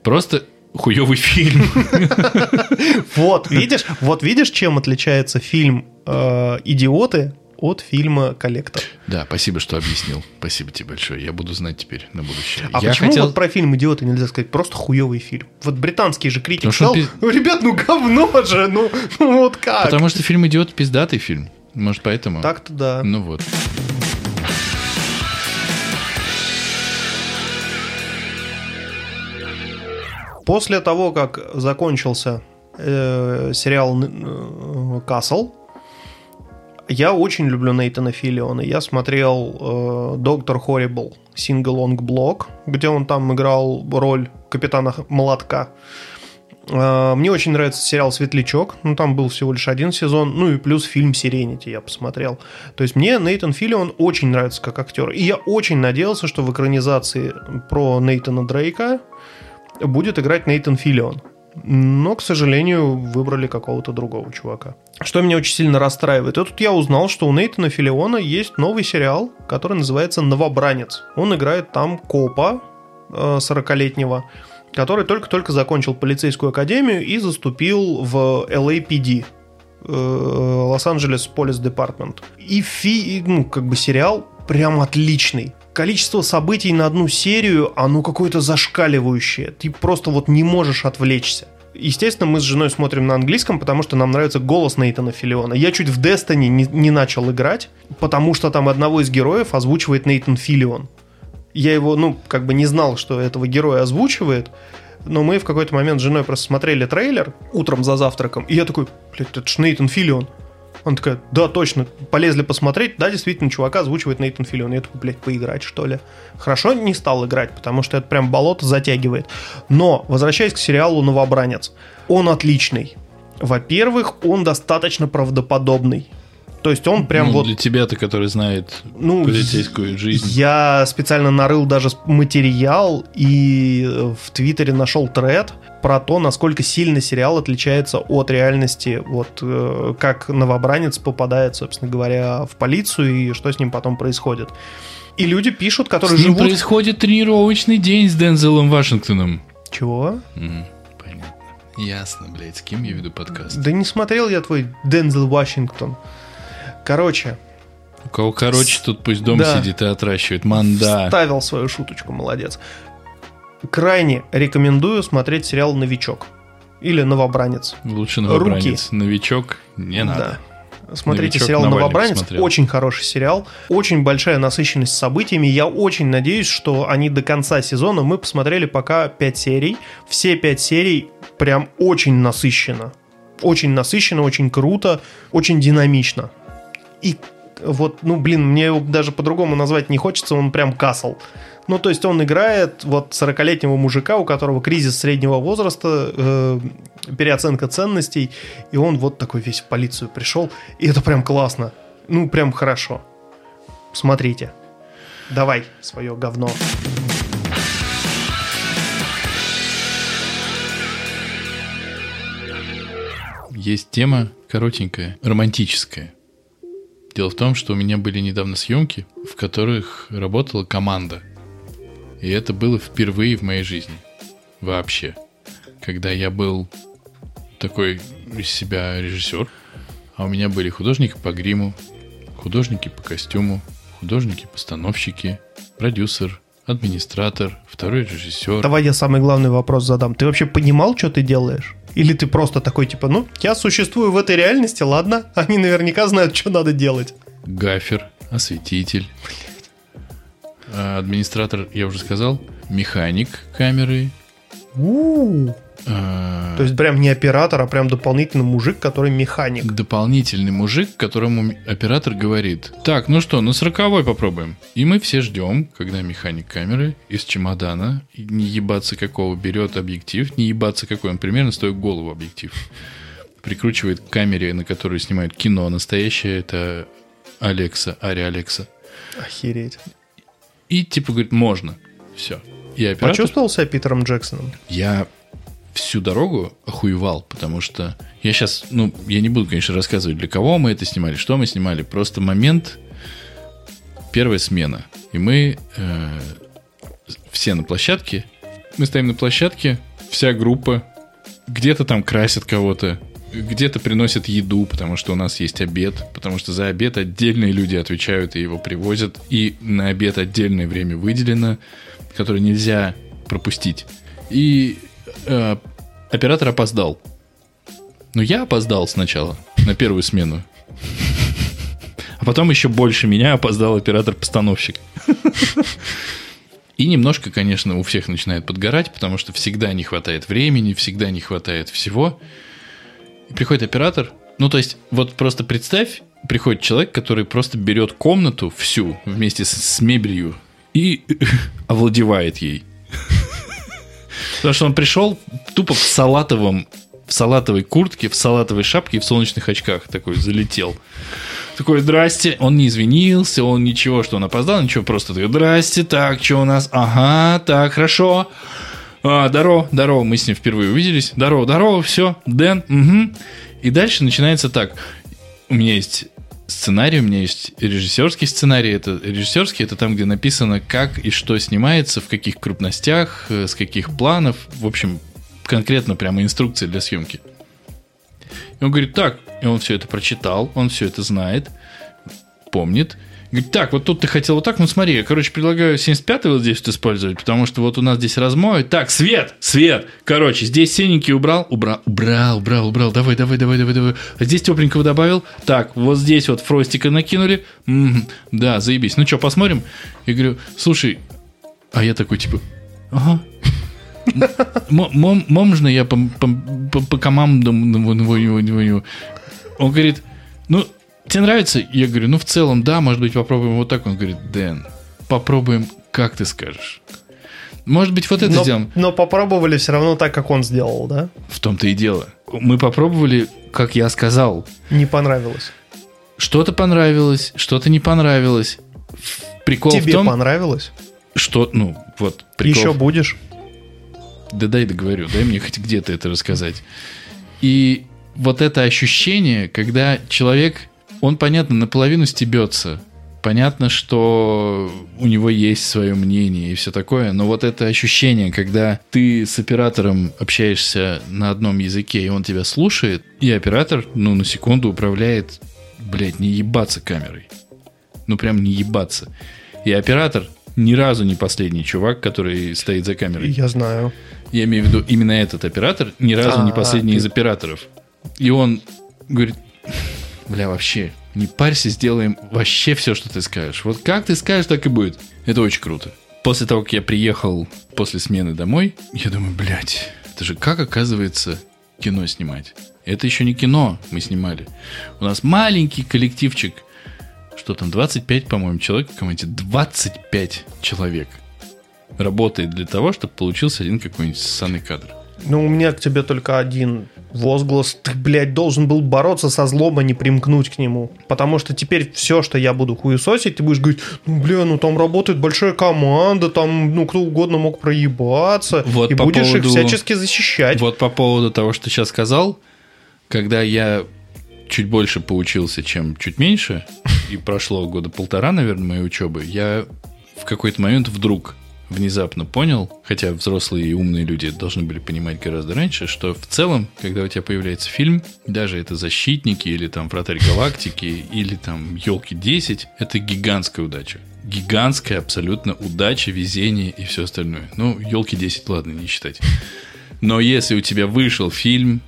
Просто хуевый фильм. Вот, видишь, вот видишь, чем отличается фильм э, «Идиоты» от фильма «Коллектор». Да, спасибо, что объяснил. Спасибо тебе большое. Я буду знать теперь на будущее. А Я почему хотел- вот про фильм «Идиоты» нельзя сказать? Просто хуевый фильм. Вот британский же критик что сказал, он «Ну, ребят, ну говно же, ну, ну вот как? Потому что фильм «Идиот» пиздатый фильм. Может, поэтому? Так-то да. Ну вот. После того, как закончился э, сериал э, «Касл», я очень люблю Нейтана Филлиона. Я смотрел э, «Doctor Horrible» Sing-Along Blog, где он там играл роль капитана Молотка. Э, Мне очень нравится сериал «Светлячок». Ну, там был всего лишь один сезон. Ну, и плюс фильм «Serenity» я посмотрел. То есть мне Нейтан Филлион очень нравится как актер. И я очень надеялся, что в экранизации про Нейтана Дрейка будет играть Нейтан Филлион. Но, к сожалению, выбрали какого-то другого чувака. Что меня очень сильно расстраивает. И тут я узнал, что у Нейтана Филлиона есть новый сериал, который называется «Новобранец». Он играет там копа э, 40-летнего, который только-только закончил полицейскую академию и заступил в LAPD. э, Лос-Анджелес Полис Департмент. И фи, ну, как бы сериал прям отличный. Количество событий на одну серию, оно какое-то зашкаливающее. Ты просто вот не можешь отвлечься. Естественно, мы с женой смотрим на английском, потому что нам нравится голос Нейтана Филиона. Я чуть в Destiny не, не начал играть, потому что там одного из героев озвучивает Нейтан Филион. Я его, ну, как бы не знал, что этого героя озвучивает, но мы в какой-то момент с женой просто смотрели трейлер утром за завтраком, и я такой, блядь, это ж Нейтан Филион. Она такая, да, точно, полезли посмотреть, да, действительно, чувака озвучивает Нейтан Филион. Я такой, блядь, поиграть, что ли? Хорошо не стал играть, потому что это прям болото затягивает. Но, возвращаясь к сериалу «Новобранец», он отличный. Во-первых, он достаточно правдоподобный. То есть он прям Ну, вот... Для тебя-то, который знает Ну, полицейскую жизнь. Я специально нарыл даже материал и э, в Твиттере нашел тред про то, насколько сильно сериал отличается от реальности, вот э, как новобранец попадает, собственно говоря, в полицию и что с ним потом происходит. И люди пишут, которые С ним живут... происходит тренировочный день с Дензелом Вашингтоном. Чего? Понятно. Ясно, блядь, с кем я веду подкаст? Да не смотрел я твой Дензел Вашингтон. Короче, У кого короче, тут пусть дома Да. сидит и отращивает. Манда. вставил свою шуточку, молодец. Крайне рекомендую смотреть сериал «Новичок» или «Новобранец». Лучше новобранец. Новичок не надо. Да. Смотрите «Новичок» сериал Навальный «Новобранец». посмотрел. Очень хороший сериал. Очень большая насыщенность событиями. Я очень надеюсь, что они до конца сезона... Мы посмотрели пока 5 серий. Все 5 серий прям очень насыщенно. Очень насыщенно, очень круто, очень динамично. И вот, ну, блин, мне его даже по-другому назвать не хочется, он прям касл. Ну, то есть он играет вот 40-летнего мужика, у которого кризис среднего возраста, э, переоценка ценностей, и он вот такой весь в полицию пришел, и это прям классно. Ну, прям хорошо. Смотрите. Давай свое говно. Есть тема коротенькая, романтическая. Дело в том, что у меня были недавно съемки, в которых работала команда. И это было впервые в моей жизни. Вообще. Когда я был такой из себя режиссер, а у меня были художники по гриму, художники по костюму, художники-постановщики, продюсер, администратор, второй режиссер. Давай я самый главный вопрос задам. Ты вообще понимал, что ты делаешь? Или ты просто такой, типа, ну, я существую в этой реальности, ладно, они наверняка знают, что надо делать. Гафер, осветитель. А, Администратор, я уже сказал. Механик камеры. У-у-у. А, То есть прям не оператор, а прям дополнительный мужик, который механик. дополнительный мужик, которому оператор говорит, так, ну что, на сороковой попробуем. И мы все ждем, когда механик камеры из чемодана, не ебаться какого, берет объектив, не ебаться какой, он примерно стоит голову объектив. Прикручивает к камере, на которую снимают кино настоящее, это Алекса, Ари Алекса. Охереть. И типа говорит, можно. Все. И оператор... Почувствовал себя Питером Джексоном? Я всю дорогу охуевал, потому что я сейчас, ну, я не буду, конечно, рассказывать, для кого мы это снимали, что мы снимали. Просто момент, первая смена. И мы э, все на площадке. Мы стоим на площадке, вся группа. Где-то там красят кого-то, где-то приносят еду, потому что у нас есть обед, потому что за обед отдельные люди отвечают и его привозят, и на обед отдельное время выделено, которое нельзя пропустить. И э, оператор опоздал. Но я опоздал сначала на первую смену. А потом еще больше меня опоздал оператор-постановщик. И немножко, конечно, у всех начинает подгорать, потому что всегда не хватает времени, всегда не хватает всего. И приходит оператор. Ну, то есть, вот просто представь, приходит человек, который просто берет комнату всю вместе с, с мебелью и овладевает ей. Потому что он пришел тупо в салатовом, в салатовой куртке, в салатовой шапке и в солнечных очках такой залетел. Такой, здрасте. Он не извинился, он ничего, что он опоздал, ничего, просто такой, здрасте, так, что у нас? Ага, так, хорошо. А, здорово, здорово, мы с ним впервые увиделись. Здорово, здорово, все, Дэн, угу. И дальше начинается так. У меня есть сценарий, у меня есть режиссерский сценарий. Это режиссерский, это там, где написано, как и что снимается, в каких крупностях, э, с каких планов. В общем, конкретно прямо инструкции для съемки. И он говорит, так, и он все это прочитал, он все это знает, помнит. Говорит, так, вот тут ты хотел вот так, ну смотри, я, короче, предлагаю 75-й вот здесь вот использовать, потому что вот у нас здесь размой. Так, свет, свет, короче, здесь синенький убрал, убрал, убрал, убрал, убрал, давай, давай, давай, давай, давай. А здесь тепленького добавил, так, вот здесь вот фростика накинули, Мгм, да, заебись. Ну что, посмотрим? Я говорю, слушай, а я такой, типа, ага, Можно я по, командам звоню, звоню? Он говорит, ну, тебе нравится? Я говорю, ну, в целом, да, может быть, попробуем вот так. Он говорит, Дэн, попробуем, как ты скажешь. Может быть, вот это Но, сделаем. но попробовали все равно так, как он сделал, да? В том-то и дело. Мы попробовали, как я сказал. Не понравилось. Что-то понравилось, что-то не понравилось. Прикол Тебе в том, понравилось? что, ну, вот, прикол Еще будешь? Да дай договорю, дай мне хоть где-то это рассказать. И вот это ощущение, когда человек, он, понятно, наполовину стебется, понятно, что у него есть свое мнение и все такое, но вот это ощущение, когда ты с оператором общаешься на одном языке, и он тебя слушает, и оператор, ну, на секунду управляет, блядь, не ебаться камерой. Ну, прям не ебаться. И оператор ни разу не последний чувак, который стоит за камерой. Я знаю. Я имею в виду именно этот оператор, ни разу не А, последний ты- из операторов. И он говорит, бля, вообще, не парься, сделаем вообще все, что ты скажешь. Вот как ты скажешь, так и будет. Это очень круто. После того, как я приехал после смены домой, я думаю, блядь, это же как оказывается кино снимать. Это еще не кино мы снимали. У нас маленький коллективчик. Что там, 25, по-моему, человек в команде. 25 человек работает для того, чтобы получился один какой-нибудь ссаный кадр. Ну, у меня к тебе только один возглас. Ты, блядь, должен был бороться со злом, а не примкнуть к нему. Потому что теперь все, что я буду хуесосить, ты будешь говорить, ну, бля, ну там работает большая команда, там, ну, кто угодно мог проебаться. Вот и по будешь их поводу- всячески защищать. Вот по поводу того, что ты сейчас сказал, когда я чуть больше поучился, чем чуть меньше, и прошло года полтора, наверное, моей учебы, я в какой-то момент вдруг внезапно понял, хотя взрослые и умные люди должны были понимать гораздо раньше, что в целом, когда у тебя появляется фильм, даже это «Защитники» или там «Вратарь галактики» или там «Елки 10», это гигантская удача. Гигантская абсолютно удача, везение и все остальное. Ну, «Елки 10», ладно, не считать. Но если у тебя вышел фильм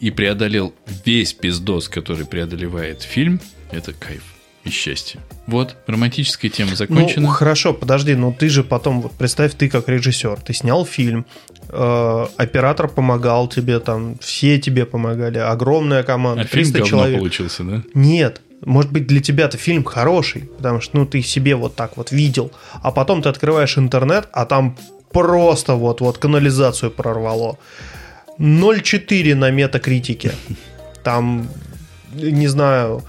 и преодолел весь пиздос, который преодолевает фильм, это кайф и счастье. Вот, романтическая тема закончена. Ну, хорошо, подожди, но ты же потом, вот представь, ты как режиссер, ты снял фильм, э, оператор помогал тебе, там, все тебе помогали, огромная команда, а фильм 300 говно человек. получился, да? Нет, может быть, для тебя-то фильм хороший, потому что, ну, ты себе вот так вот видел, а потом ты открываешь интернет, а там просто вот-вот канализацию прорвало. 0,4 на метакритике. Там, не знаю,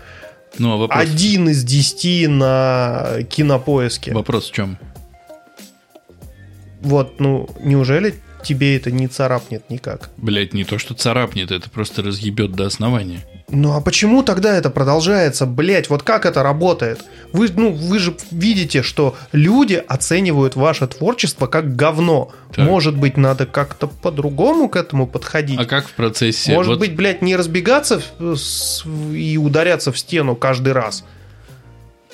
Ну, а вопрос, один из 10 на кинопоиске. вопрос в чем? Вот, ну, неужели тебе это не царапнет никак? Блять, не то, что царапнет, это просто разъебет до основания. Ну а почему тогда это продолжается? Блять, вот как это работает? Вы, ну, вы же видите, что люди оценивают ваше творчество как говно. Так. Может быть, надо как-то по-другому к этому подходить? А как в процессе... Может вот- быть, блядь, не разбегаться с- и ударяться в стену каждый раз?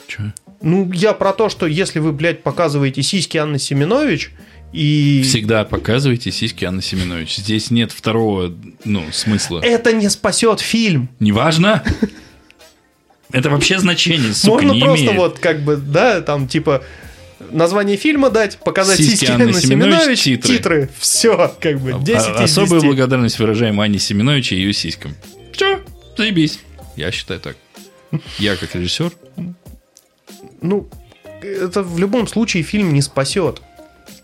Чё? Ну, я про то, что если вы, блядь, показываете сиськи Анны Семенович и... Всегда показывайте сиськи Анны Семенович. Здесь нет второго, ну, смысла. Это не спасет фильм. Неважно. Это вообще значение, сука, Можно не просто имеет. вот как бы, да, там типа название фильма дать, показать Сиськи сиськи Анны Семенович, Семенович, титры. титры. Все, как бы, 10 А- из Особую 10. благодарность выражаем Анне Семенович и ее сиськам. Все, заебись. Я считаю так. Я как режиссер, Ну, это в любом случае фильм не спасет.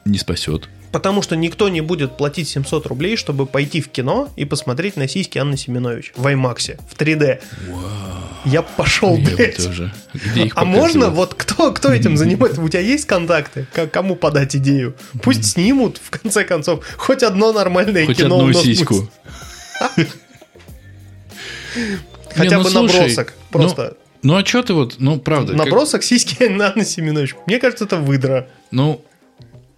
Не спасет. Потому что никто не будет платить 700 рублей, чтобы пойти в кино и посмотреть на сиськи Анны Семенович в IMAX, в 3D. Я пошел, Я блядь. тоже. Где их А можно, вот кто, кто этим занимается? У тебя есть контакты? К- Кому подать идею? Пусть снимут, в конце концов, хоть одно нормальное Хоть кино. одну у нас сиську. Хотя ну бы набросок. ну, Просто Ну, а что ты вот, ну, правда. как- набросок сиськи Анны Семенович. Мне кажется, это выдра. Ну,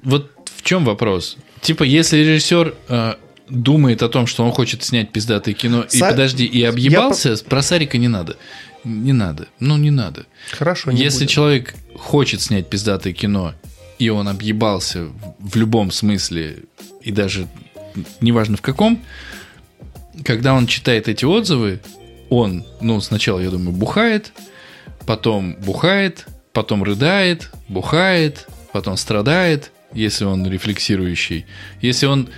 вот в чем вопрос? Типа, если режиссер э, думает о том, что он хочет снять пиздатое кино, и Са- подожди, и объебался, про Сарика не надо. Не надо. Ну, не надо. Хорошо, не Если будем. человек хочет снять пиздатое кино, и он объебался в любом смысле, и даже неважно в каком, когда он читает эти отзывы, он, ну, сначала, я думаю, бухает, потом бухает, потом рыдает, бухает, потом страдает, если он рефлексирующий. Если он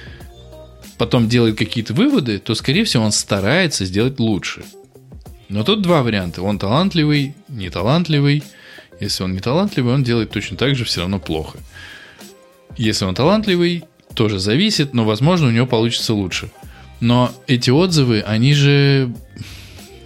потом делает какие-то выводы, то, скорее всего, он старается сделать лучше. Но тут два варианта. Он талантливый, неталантливый. Если он не талантливый, он делает точно так же, все равно плохо. Если он талантливый, тоже зависит, но, возможно, у него получится лучше. Но эти отзывы, они же...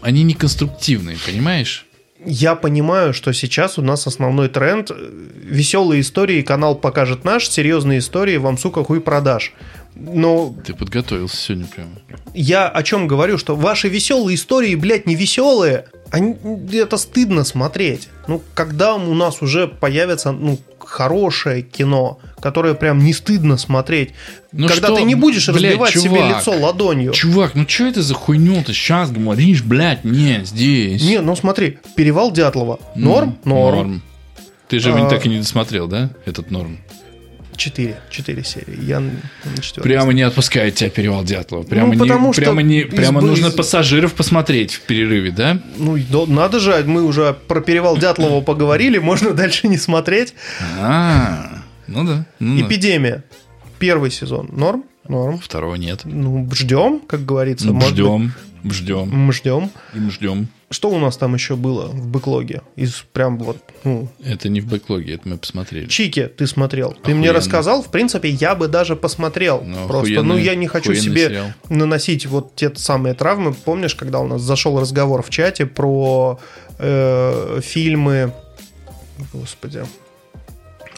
Они не конструктивные, понимаешь? Я понимаю, что сейчас у нас основной тренд веселые истории, канал покажет наш, серьезные истории вам, сука, хуй продашь. Но Ты подготовился сегодня прямо. я о чем говорю, что ваши веселые истории, блядь, не веселые. Они, это стыдно смотреть. Ну, когда у нас уже появится, ну, хорошее кино, которое прям не стыдно смотреть. Ну когда что, ты не будешь блядь, разбивать себе чувак, лицо ладонью. Чувак, ну что это за хуйню ты сейчас говоришь, блядь, не, здесь. Не, ну смотри, перевал Дятлова. М, Норм? Норм. Ты же А. так и не досмотрел, да, этот норм? Четыре. Четыре серии. Я на четвертой. Прямо не отпускает тебя перевал Дятлова. Прямо, Ну, потому не, что прямо, не, из- прямо нужно пассажиров посмотреть в перерыве, да? Ну, да, надо же, мы уже про перевал Дятлова поговорили, можно дальше не смотреть. А, ну да. ну. Эпидемия. Первый сезон. Норм? Норм. Второго нет. Ну, ждем, как говорится. Ну, может быть. ждем, ждем, Мы ждем. им ждем. Что у нас там еще было в бэклоге? Из прям вот, ну, Это не в бэклоге, это мы посмотрели. Чики ты смотрел. Ты мне Охуенно. рассказал, в принципе, я бы даже посмотрел. Ну, Просто, охуенный- ну, я не хочу себе сериал. наносить вот те самые травмы. Помнишь, когда у нас зашел разговор в чате про э, фильмы... Господи,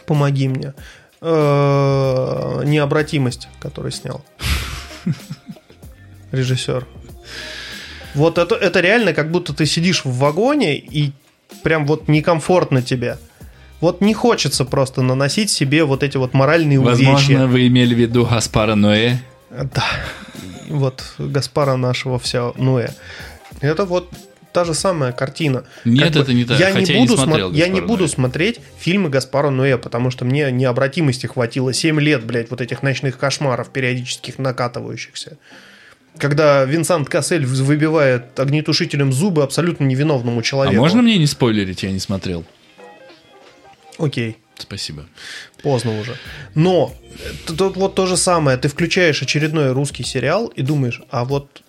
помоги мне. Э, необратимость, который снял. Режиссер. Вот это, это реально, как будто ты сидишь в вагоне и прям вот некомфортно тебе. Вот не хочется просто наносить себе вот эти вот моральные Возможно, увечья. вы имели в виду Гаспара Ноэ. Да. Вот Гаспара нашего вся Нуэ. Это вот та же самая картина. Нет, Как бы это не так. Я Хотя не я не буду, смотрел смо- я не «Гаспара буду Ноэ». смотреть фильмы Гаспара Ноэ, потому что мне необратимости хватило 7 лет, блядь, вот этих ночных кошмаров, периодических накатывающихся. Когда Винсент Кассель выбивает огнетушителем зубы абсолютно невиновному А человеку. можно мне не спойлерить, я не смотрел? Окей. Спасибо. Поздно уже. Но тут вот то же самое. Ты включаешь очередной русский сериал и думаешь, а вот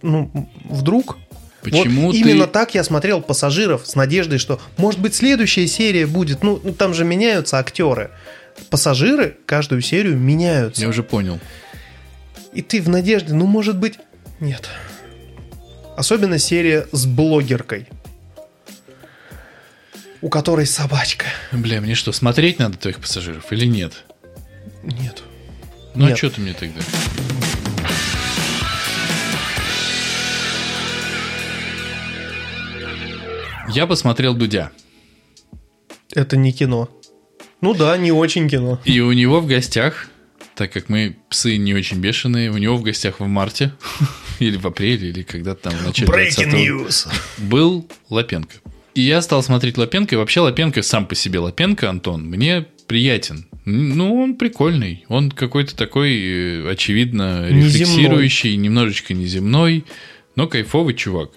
ну, вдруг... Почему вот ты- именно так я смотрел «Пассажиров» с надеждой, что, может быть, следующая серия будет... Ну, ну, там же меняются актеры. «Пассажиры» каждую серию меняются. Я уже понял. И ты в надежде, ну, может быть... Нет. Особенно серия с блогеркой. У которой собачка. Бля, мне что, смотреть надо твоих пассажиров или нет? Нет. Ну а Нет. что ты мне тогда? Я посмотрел Дудя. Это не кино. Ну да, не очень кино. И у него в гостях, так как мы псы не очень бешеные, у него в гостях в марте, или в апреле, или когда-то там в начале 20-го, news. был Лапенко. И я стал смотреть Лапенко, и вообще Лапенко сам по себе Лапенко, Антон, мне приятен. Ну, он прикольный. Он какой-то такой, э, очевидно, Неземной. рефлексирующий, немножечко неземной, но кайфовый чувак.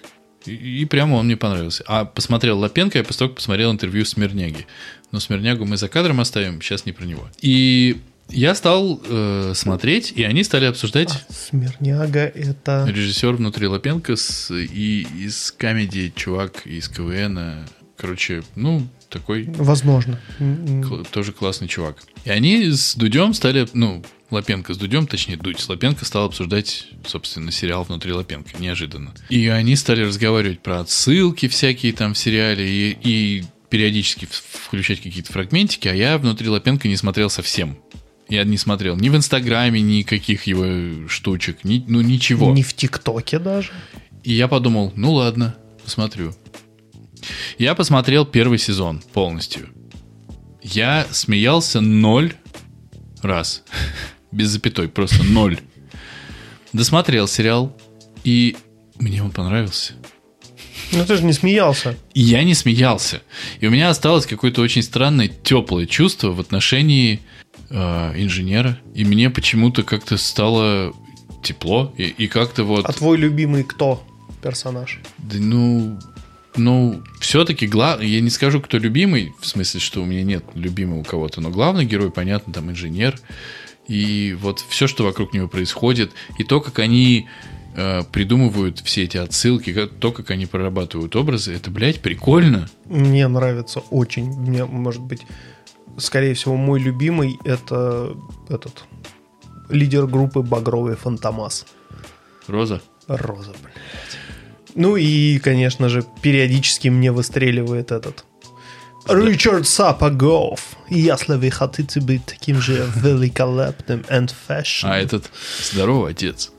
И, и прямо он мне понравился. А посмотрел Лапенко, я после того, как посмотрел интервью Смирняги. Но Смирнягу мы за кадром оставим, сейчас не про него. И я стал э, смотреть, и они стали обсуждать Смирняга это... Режиссер внутри Лапенко с, и из комедии чувак из КВН. Короче, ну, такой Возможно. Кл- тоже классный чувак. И они с Дудем стали, ну, Лапенко с Дудем, точнее, Дудь с Лапенко стал обсуждать, собственно, сериал внутри Лапенко, неожиданно. И они стали разговаривать про отсылки всякие там в сериале и, и периодически включать какие-то фрагментики, а я внутри Лапенко не смотрел совсем. Я не смотрел ни в Инстаграме никаких его штучек, ни, ну ничего. Не в ТикТоке даже. И я подумал, ну ладно, посмотрю. Я посмотрел первый сезон полностью. Я смеялся ноль раз. Без запятой, просто ноль. Досмотрел сериал, и мне он понравился. Ну ты же не смеялся. И я не смеялся. И у меня осталось какое-то очень странное теплое чувство в отношении э, инженера. И мне почему-то как-то стало тепло. И, и как-то вот... А твой любимый кто персонаж? Да ну, ну, все-таки гла... я не скажу, кто любимый, в смысле, что у меня нет любимого кого-то, но главный герой, понятно, там инженер. И вот все, что вокруг него происходит, и то, как они э, придумывают все эти отсылки, как- то, как они прорабатывают образы, это, блядь, прикольно. Мне нравится очень. Мне, может быть, скорее всего, мой любимый это этот лидер группы Багровый Фантомас. Роза. Роза, блядь. Ну и, конечно же, периодически мне выстреливает этот Ричард Сапогов. Если вы хотите быть таким же великолепным and fashion. А этот здоровый отец.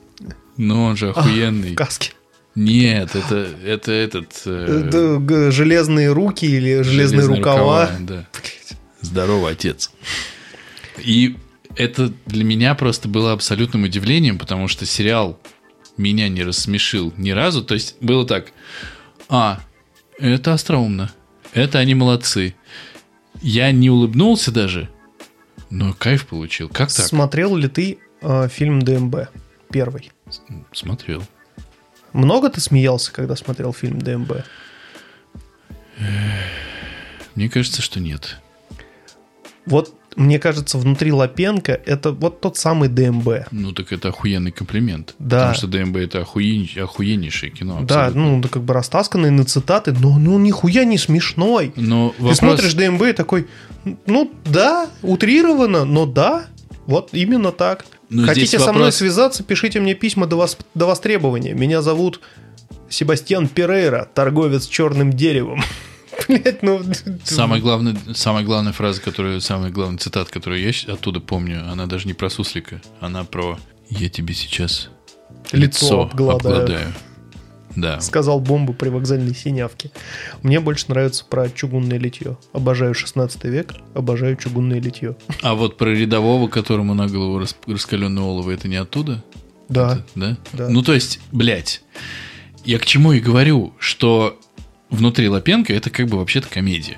Ну, он же охуенный. В каске. Нет, это, это этот... э, железные руки или железные, рукава. да. Здоровый отец. И это для меня просто было абсолютным удивлением, потому что сериал меня не рассмешил ни разу. То есть было так. А, это остроумно. Это они молодцы. Я не улыбнулся даже, но кайф получил. Как так? Смотрел ли ты э, фильм ДМБ? Первый. Смотрел. Много ты смеялся, когда смотрел фильм ДМБ? Мне кажется, что нет. Вот, мне кажется, внутри Лапенко это вот тот самый ДМБ. Ну, так это охуенный комплимент. Да. Потому что ДМБ это охуен- охуеннейшее кино. Да, абсолютно. ну, да как бы растасканный на цитаты, но ну нихуя не смешной. Но Ты вопрос... смотришь ДМБ и такой, ну да, утрированно, но да, вот именно так. Но Хотите здесь со мной вопрос- связаться, пишите мне письма до, вос- до востребования. Меня зовут Себастьян Перейра, торговец черным деревом. Блять, ну... Самая главная, самая главная фраза, которую, самая главная цитата, которую я оттуда помню, она даже не про суслика, она про «Я тебе сейчас Лицо обгладаю». обгладаю». Да. Сказал бомбу при вокзальной синявке. Мне больше нравится про чугунное литье. Обожаю 16 век, обожаю чугунное литье. А вот про рядового, которому на голову рас- раскаленное олово, это не оттуда? Да. Это- да? Да. Ну, то есть, блядь, я к чему и говорю, что внутри Лапенко это как бы вообще-то комедия.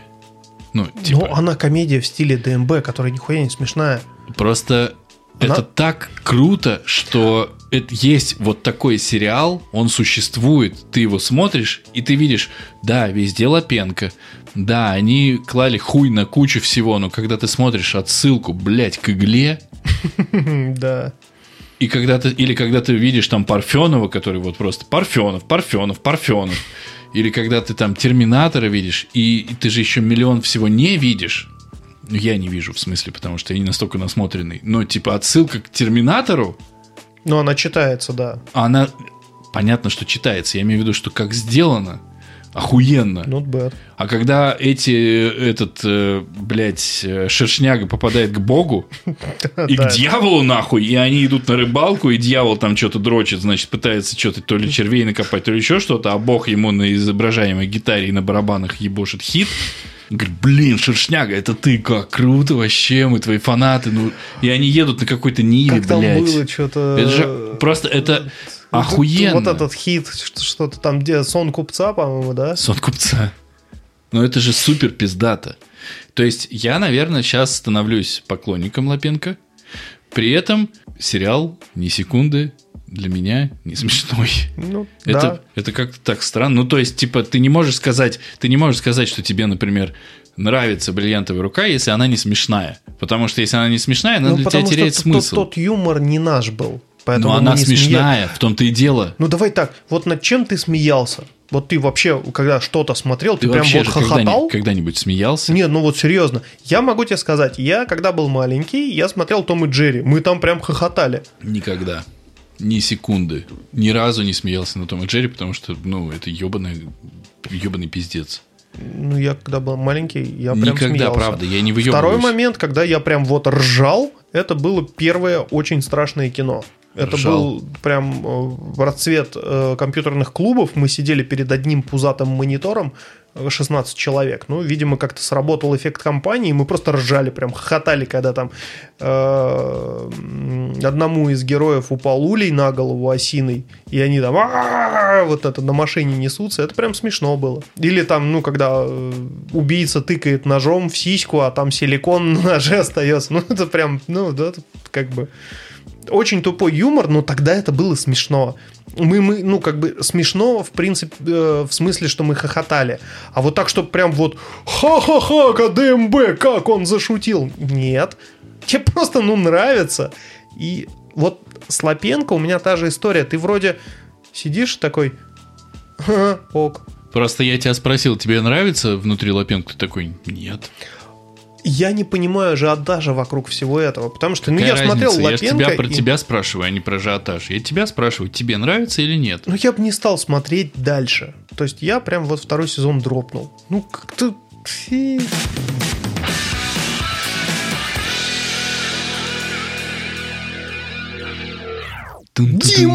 Ну, типа, Ну, она комедия в стиле ДМБ, которая нихуя не смешная. просто Она- это так круто, что это есть вот такой сериал, он существует, ты его смотришь, и ты видишь, да, везде Лапенко, да, они клали хуй на кучу всего, но когда ты смотришь отсылку, блядь, к игле, Да. И когда ты, или когда ты видишь там Парфенова, который вот просто Парфенов, Парфенов, Парфенов. Или когда ты там Терминатора видишь, и, и ты же еще миллион всего не видишь. Ну, я не вижу, в смысле, потому что я не настолько насмотренный. Но, типа, отсылка к Терминатору, Но она читается, да. она... Понятно, что читается. Я имею в виду, что как сделано, охуенно. Not bad. А когда эти, этот, э, блядь, э, шершняга попадает к богу, и к дьяволу нахуй, и они идут на рыбалку, и дьявол там что-то дрочит, значит, пытается что-то то ли червей накопать, то ли еще что-то, а бог ему на изображаемой гитаре и на барабанах ебошит хит. Говорит, блин, шершняга, это ты, как круто вообще, мы твои фанаты, ну, и они едут на какой-то ниве, Как там блядь. было что-то... Это же просто, это охуенно. Вот этот хит, что- что-то там, где сон купца, по-моему, да? Сон купца. Но это же супер пиздато. То есть я, наверное, сейчас становлюсь поклонником Лапенко. При этом сериал ни секунды для меня не смешной. Ну, Это, да. это как-то так странно. Ну, то есть, типа, ты не можешь сказать, ты не можешь сказать, что тебе, например, нравится бриллиантовая рука, если она не смешная. Потому что если она не смешная, она Ну, для тебя теряет смысл. Тот, тот юмор не наш был. Поэтому Но она смешная, в том-то и дело. Ну давай так, вот над чем ты смеялся? Вот ты вообще, когда что-то смотрел, ты, Ты прям вот хохотал? когда-нибудь, когда-нибудь смеялся? Не, ну вот серьезно. Я могу тебе сказать, я когда был маленький, я смотрел Том и Джерри. Мы там прям хохотали. Никогда. Ни секунды. Ни разу не смеялся на Том и Джерри, потому что, ну, это ебаный, ебаный пиздец. Ну, я когда был маленький, я прям Никогда, смеялся. правда, я не Второй выебываюсь. момент, когда я прям вот ржал, это было первое очень страшное кино. Это Ржал. был прям э, расцвет э, компьютерных клубов. Мы сидели перед одним пузатым монитором, э, 16 человек. Ну, видимо, как-то сработал эффект компании, мы просто ржали, прям хохотали, когда там э, одному из героев упал улей на голову осиной, и они там «А-а-а!» вот это на машине несутся. Это прям смешно было. Или там, ну, когда э, убийца тыкает ножом в сиську, а там силикон на ноже остается. Ну, это прям, ну, да, как бы очень тупой юмор, но тогда это было смешно. Мы, мы, ну, как бы смешно, в принципе, э, в смысле, что мы хохотали. А вот так, чтобы прям вот ха-ха-ха, КДМБ, как он зашутил. Нет. Тебе просто, ну, нравится. И вот с Лапенко у меня та же история. Ты вроде сидишь такой, «Ха, ок. Просто я тебя спросил, тебе нравится внутри Лапенко? Ты такой, нет. Я не понимаю ажиотажа вокруг всего этого, потому что, ну, Какая я смотрел разница? Я ж Лапенко... тебя про и- тебя спрашиваю, а не про ажиотаж. Я тебя спрашиваю, тебе нравится или нет? Ну, я бы не стал смотреть дальше. То есть я прям вот второй сезон дропнул. Ну, как-то... фи.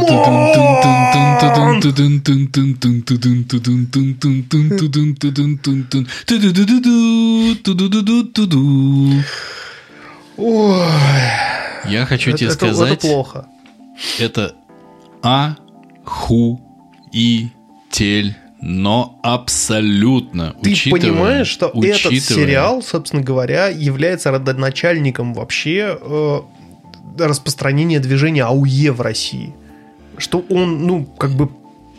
Ой, Я хочу это, тебе это- это сказать, плохо. это охуитель, но абсолютно. Ты учитывая- понимаешь, что этот сериал, собственно говоря, является родоначальником вообще э, распространения движения АУЕ в России. Что он, ну, как бы...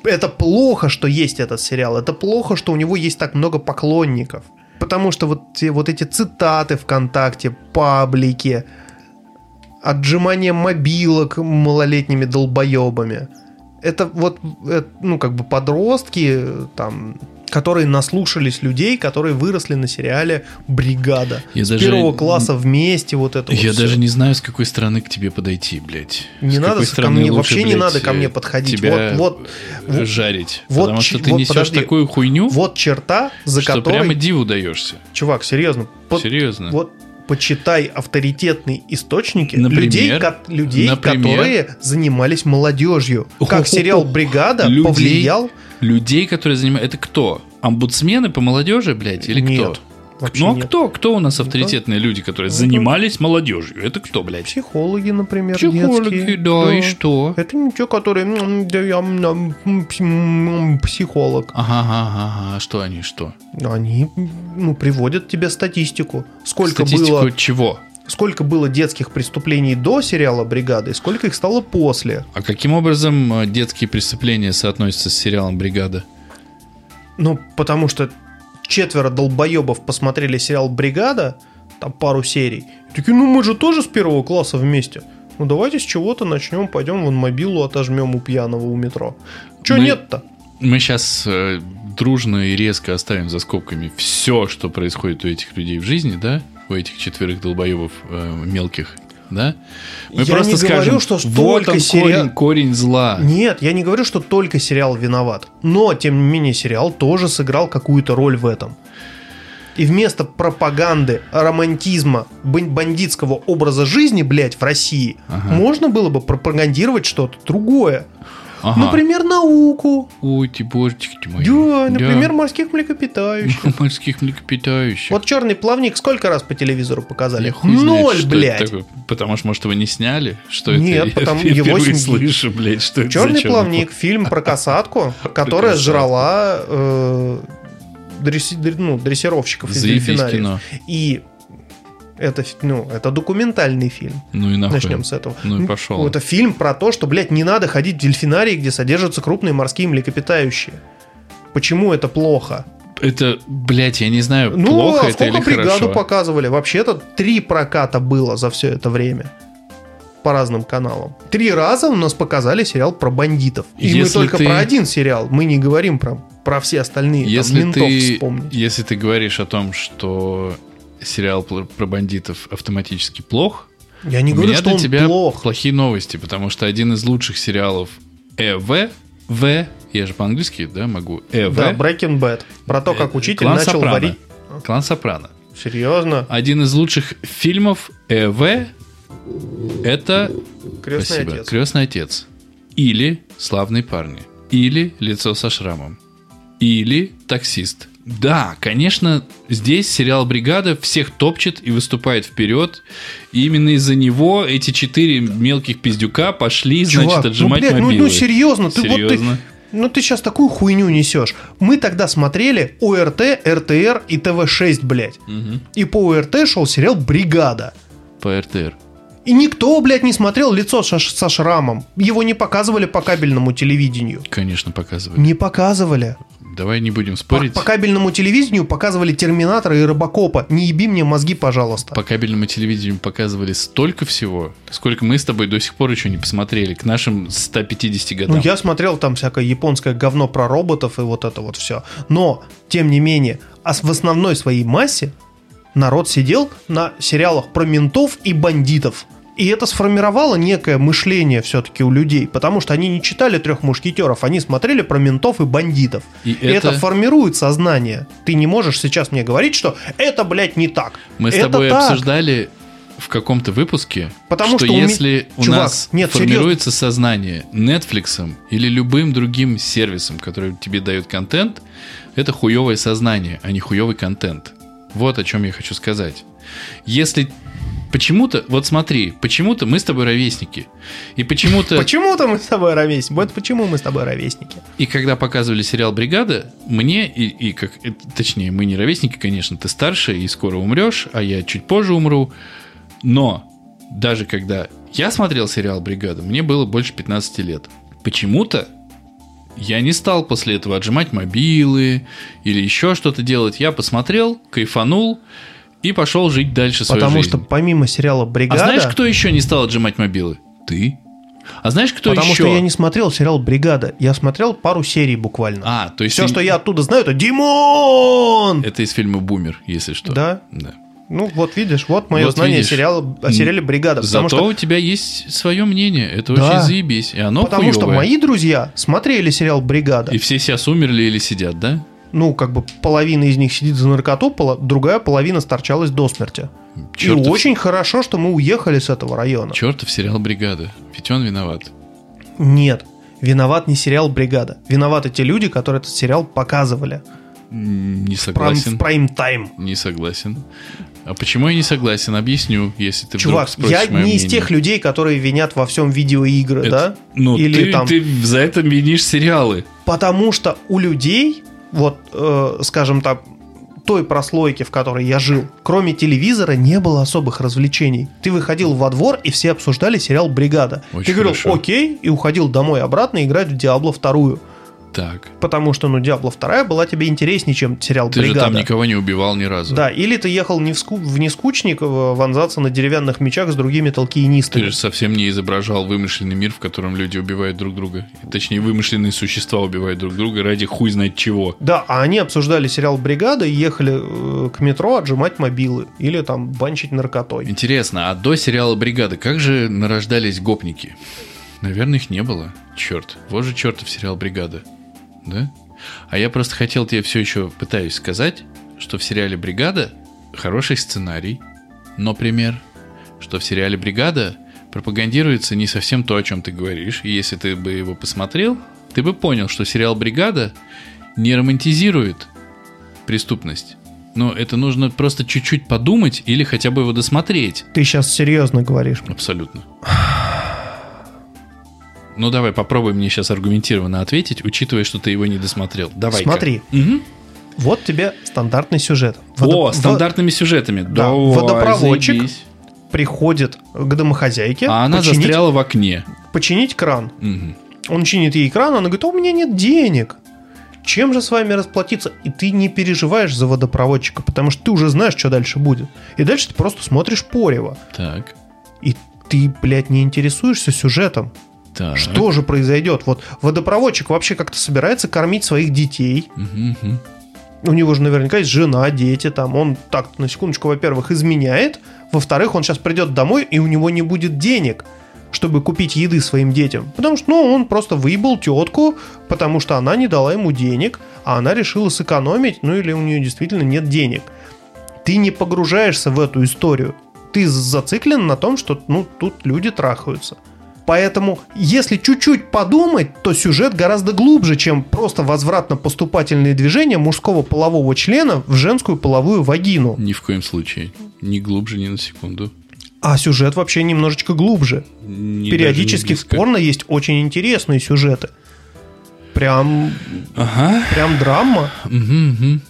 Это плохо, что есть этот сериал. Это плохо, что у него есть так много поклонников. Потому что вот, те, вот эти цитаты ВКонтакте, паблики, отжимание мобилок малолетними долбоебами. Это вот, э, ну, как бы подростки, там, которые наслушались людей, которые выросли на сериале «Бригада». Я С даже- первого класса вместе вот это Я вот даже всё. не знаю, с какой стороны к тебе подойти, блядь. Не С надо ко стороны мне- лучше, вообще не блядь, надо ко мне подходить. Тебя Вот- вот- э, жарить. вот потому что ты вот несешь подожди. такую хуйню, Вот черта, за что которой... прямо диву даешься. Чувак, серьезно. под- Серьезно. Вот почитай авторитетные источники Например? людей, ко- людей Например? которые занимались молодежью. Как сериал «Бригада» Людей? повлиял... Людей, которые занимают... Это кто? Омбудсмены по молодежи, блядь, или Нет. кто? Вообще Ну а нет. кто? Кто у нас авторитетные люди, которые занимались молодежью? Это кто, блядь? Психологи, например, Психологи, детские. да, и что? Это не те, которые... «М, да я, психолог. Ага, ага, ага. Что они, что? Они ну, приводят тебе статистику. Сколько Статистику было, чего? Сколько было детских преступлений до сериала «Бригада» и сколько их стало после. А каким образом э, детские преступления соотносятся с сериалом «Бригада»? Ну, потому что четверо долбоебов посмотрели сериал «Бригада», там пару серий. И такие, ну мы же тоже с первого класса вместе. Ну давайте с чего-то начнем, пойдем вон мобилу отожмем у пьяного у метро. Че Мы- нет-то? Мы сейчас дружно и резко оставим за скобками все, что происходит у этих людей в жизни, да? У этих четверых долбоебов э, мелких, да? Мы Я не говорю, что вот он сериал- корень, корень зла. Нет, я не говорю, что только сериал виноват. Но, тем не менее, сериал тоже сыграл какую-то роль в этом. И вместо пропаганды, романтизма, бан- бандитского образа жизни, блядь, в России, Ага. можно было бы пропагандировать что-то другое. Ага. Например, науку. Ой, ты божечки ты мои. Да, например, морских млекопитающих. морских млекопитающих. Вот черный плавник сколько раз по телевизору показали? Ноль, блядь. Потому что, может, его не сняли? Что Нет, это? потому Я его впервые слышу, блядь, что это Черный плавник, фильм про касатку, которая жрала э, ну, дрессировщиков из дельфинариев. И это, ну, это документальный фильм. Ну и нахуй. Начнем с этого. Ну и пошел. Это фильм про то, что, блядь, не надо ходить в дельфинарии, где содержатся крупные морские млекопитающие. Почему это плохо? Это, блядь, я не знаю, Ну, плохо а это или сколько бригаду хорошо. показывали? Вообще-то три проката было за все это время. По разным каналам. Три раза у нас показали сериал про бандитов. И мы Если только ты- про один сериал. Мы не говорим про, про все остальные. Там, Если ментов ты, вспомнить. если ты говоришь о том, что сериал про бандитов автоматически плох, Я не у говорю, меня что для он тебя плох. плохие новости, потому что один из лучших сериалов ЭВ, В, я же по-английски, да, могу, ЭВ, Да, Breaking Bad. Про то, как э, учитель «Клан начал Сопрано». варить. Клан Сопрано. Серьезно? Один из лучших фильмов ЭВ это Крестный спасибо, отец. Крестный отец. Или Славные парни. Или Лицо со шрамом. Или Таксист. Да, конечно, здесь сериал «Бригада» всех топчет и выступает вперед. И именно из-за него эти четыре мелких пиздюка пошли, значит, Чувак, отжимать ну, блядь, ну, мобилы. ну, серьезно, ты вот ты, Серьезно? ну ты сейчас такую хуйню несешь. Мы тогда смотрели ОРТ, РТР и ТВ-6, блядь. Мгм. И по ОРТ шел сериал «Бригада». По РТР. И никто, блядь, не смотрел лицо со, со шрамом. Его не показывали по кабельному телевидению. Конечно, показывали. Не показывали. Давай не будем По, спорить. по кабельному телевидению показывали Терминатора и Робокопа. Не еби мне мозги, пожалуйста. По кабельному телевидению показывали столько всего, сколько мы с тобой до сих пор еще не посмотрели к нашим 150 годам. Ну, я смотрел там всякое японское говно про роботов и вот это вот все. Но, тем не менее, а в основной своей массе народ сидел на сериалах про ментов и бандитов. И это сформировало некое мышление все-таки у людей, потому что они не читали трех мушкетеров, они смотрели про ментов и бандитов. И И это, это- формирует сознание. Ты не можешь сейчас мне говорить, что это, блядь, не так. Мы с Это тобой так. обсуждали в каком-то выпуске, Потому что, что у ми- если у Чувак, нас нет, формируется сознание Netflix или любым другим сервисом, который тебе дает контент, это хуевое сознание, а не хуевый контент. Вот о чем я хочу сказать. Если почему-то, вот смотри, почему-то мы с тобой ровесники, и почему-то Почему-то мы с тобой ровесники. Вот почему мы с тобой ровесники. И когда показывали сериал «Бригада», мне, и, и как, э, точнее, мы не ровесники, конечно, ты старше и скоро умрешь, а я чуть позже умру, но даже когда я смотрел сериал «Бригада», мне было больше 15 лет. Почему-то я не стал после этого отжимать мобилы или еще что-то делать. Я посмотрел, кайфанул и пошел жить дальше свою Потому жизнь. что помимо сериала А «Бригада», знаешь, кто еще не стал отжимать мобилы? Ты. А знаешь, кто потому еще? что я не смотрел сериал «Бригада», я смотрел пару серий буквально. А, то есть Все, ты- что я оттуда знаю, это Димон! Это из фильма «Бумер», если что. Да? Да. Ну, вот видишь, вот мое Вот знание видишь. сериала, о сериале «Бригада». Потому Зато что, у тебя есть свое мнение. Это Да. очень заебись. И оно потому что хуёвое. мои друзья смотрели сериал «Бригада». И все сейчас умерли или сидят, да? Ну, как бы половина из них сидит за наркоту, пола- другая половина сторчалась до смерти. Чертов, И очень хорошо, что мы уехали с этого района. чертов сериал «Бригада». Ведь он виноват. Нет, виноват не сериал «Бригада». Виноваты те люди, которые этот сериал показывали. Не согласен. в прайм-тайм. Не согласен. А почему я не согласен? Объясню, если ты Чувак, вдруг я не из мнение. тех людей, которые винят во всем видеоигры, Это- да? Ну, Или ты, там... ты за это винишь сериалы. Потому что у людей, вот, э, скажем так, той прослойки, в которой я жил, кроме телевизора не было особых развлечений. Ты выходил во двор, и все обсуждали сериал «Бригада». Очень Ты говорил хорошо. «Окей», и уходил домой обратно играть в «Диабло вторую». Так. Потому что, ну, «Диабло вторая» была тебе интереснее, чем сериал Ты же «Бригада». там никого не убивал ни разу. Да, или ты ехал не в, ску- в нескучник э, вонзаться на деревянных мечах с другими Ты толкиенистами. же совсем не изображал вымышленный мир, в котором люди убивают друг друга. Точнее, вымышленные существа убивают друг друга ради хуй знает чего. Да, а они обсуждали сериал «Бригада» и ехали э, к метро отжимать мобилы или там банчить наркотой. Интересно, а до сериала «Бригада» как же нарождались гопники? Наверное, их не было. Черт. Вот же чертов сериал «Бригада». Да? А я просто хотел тебе все еще пытаюсь сказать, что в сериале «Бригада» хороший сценарий, но пример, что в сериале «Бригада» пропагандируется не совсем то, о чем ты говоришь. И если ты бы его посмотрел, ты бы понял, что сериал «Бригада» не романтизирует преступность. Но это нужно просто чуть-чуть подумать или хотя бы его досмотреть. Ты сейчас серьезно говоришь. Абсолютно. Ну давай, попробуй мне сейчас аргументированно ответить, учитывая, что ты его не досмотрел. Давай. Смотри, вот тебе стандартный сюжет. О, Водо- стандартными сюжетами. Да, Давай, водопроводчик. заебись. Приходит к домохозяйке А она починить, застряла в окне. починить кран. Мгм. Он чинит ей кран, она говорит, «А у меня нет денег. Чем же с вами расплатиться? И ты не переживаешь за водопроводчика, потому что ты уже знаешь, что дальше будет. И дальше ты просто смотришь порево. Так. И ты, блядь, не интересуешься сюжетом. Так. Что же произойдет? Вот водопроводчик вообще как-то собирается кормить своих детей. У него же наверняка есть жена, дети там. Он так, на секундочку, во-первых, изменяет. Во-вторых, он сейчас придет домой, и у него не будет денег, чтобы купить еды своим детям. Потому что, ну, он просто выебал тетку, потому что она не дала ему денег, а она решила сэкономить, ну, или у нее действительно нет денег. Ты не погружаешься в эту историю. Ты зациклен на том, что, ну, тут люди трахаются. Поэтому, если чуть-чуть подумать, то сюжет гораздо глубже, чем просто возвратно-поступательные движения мужского полового члена в женскую половую вагину. Ни в коем случае. Ни глубже, ни на секунду. А сюжет вообще немножечко глубже. Ни Периодически не в порно есть очень интересные сюжеты. Прям, Ага. прям драма. Мгм, мгм.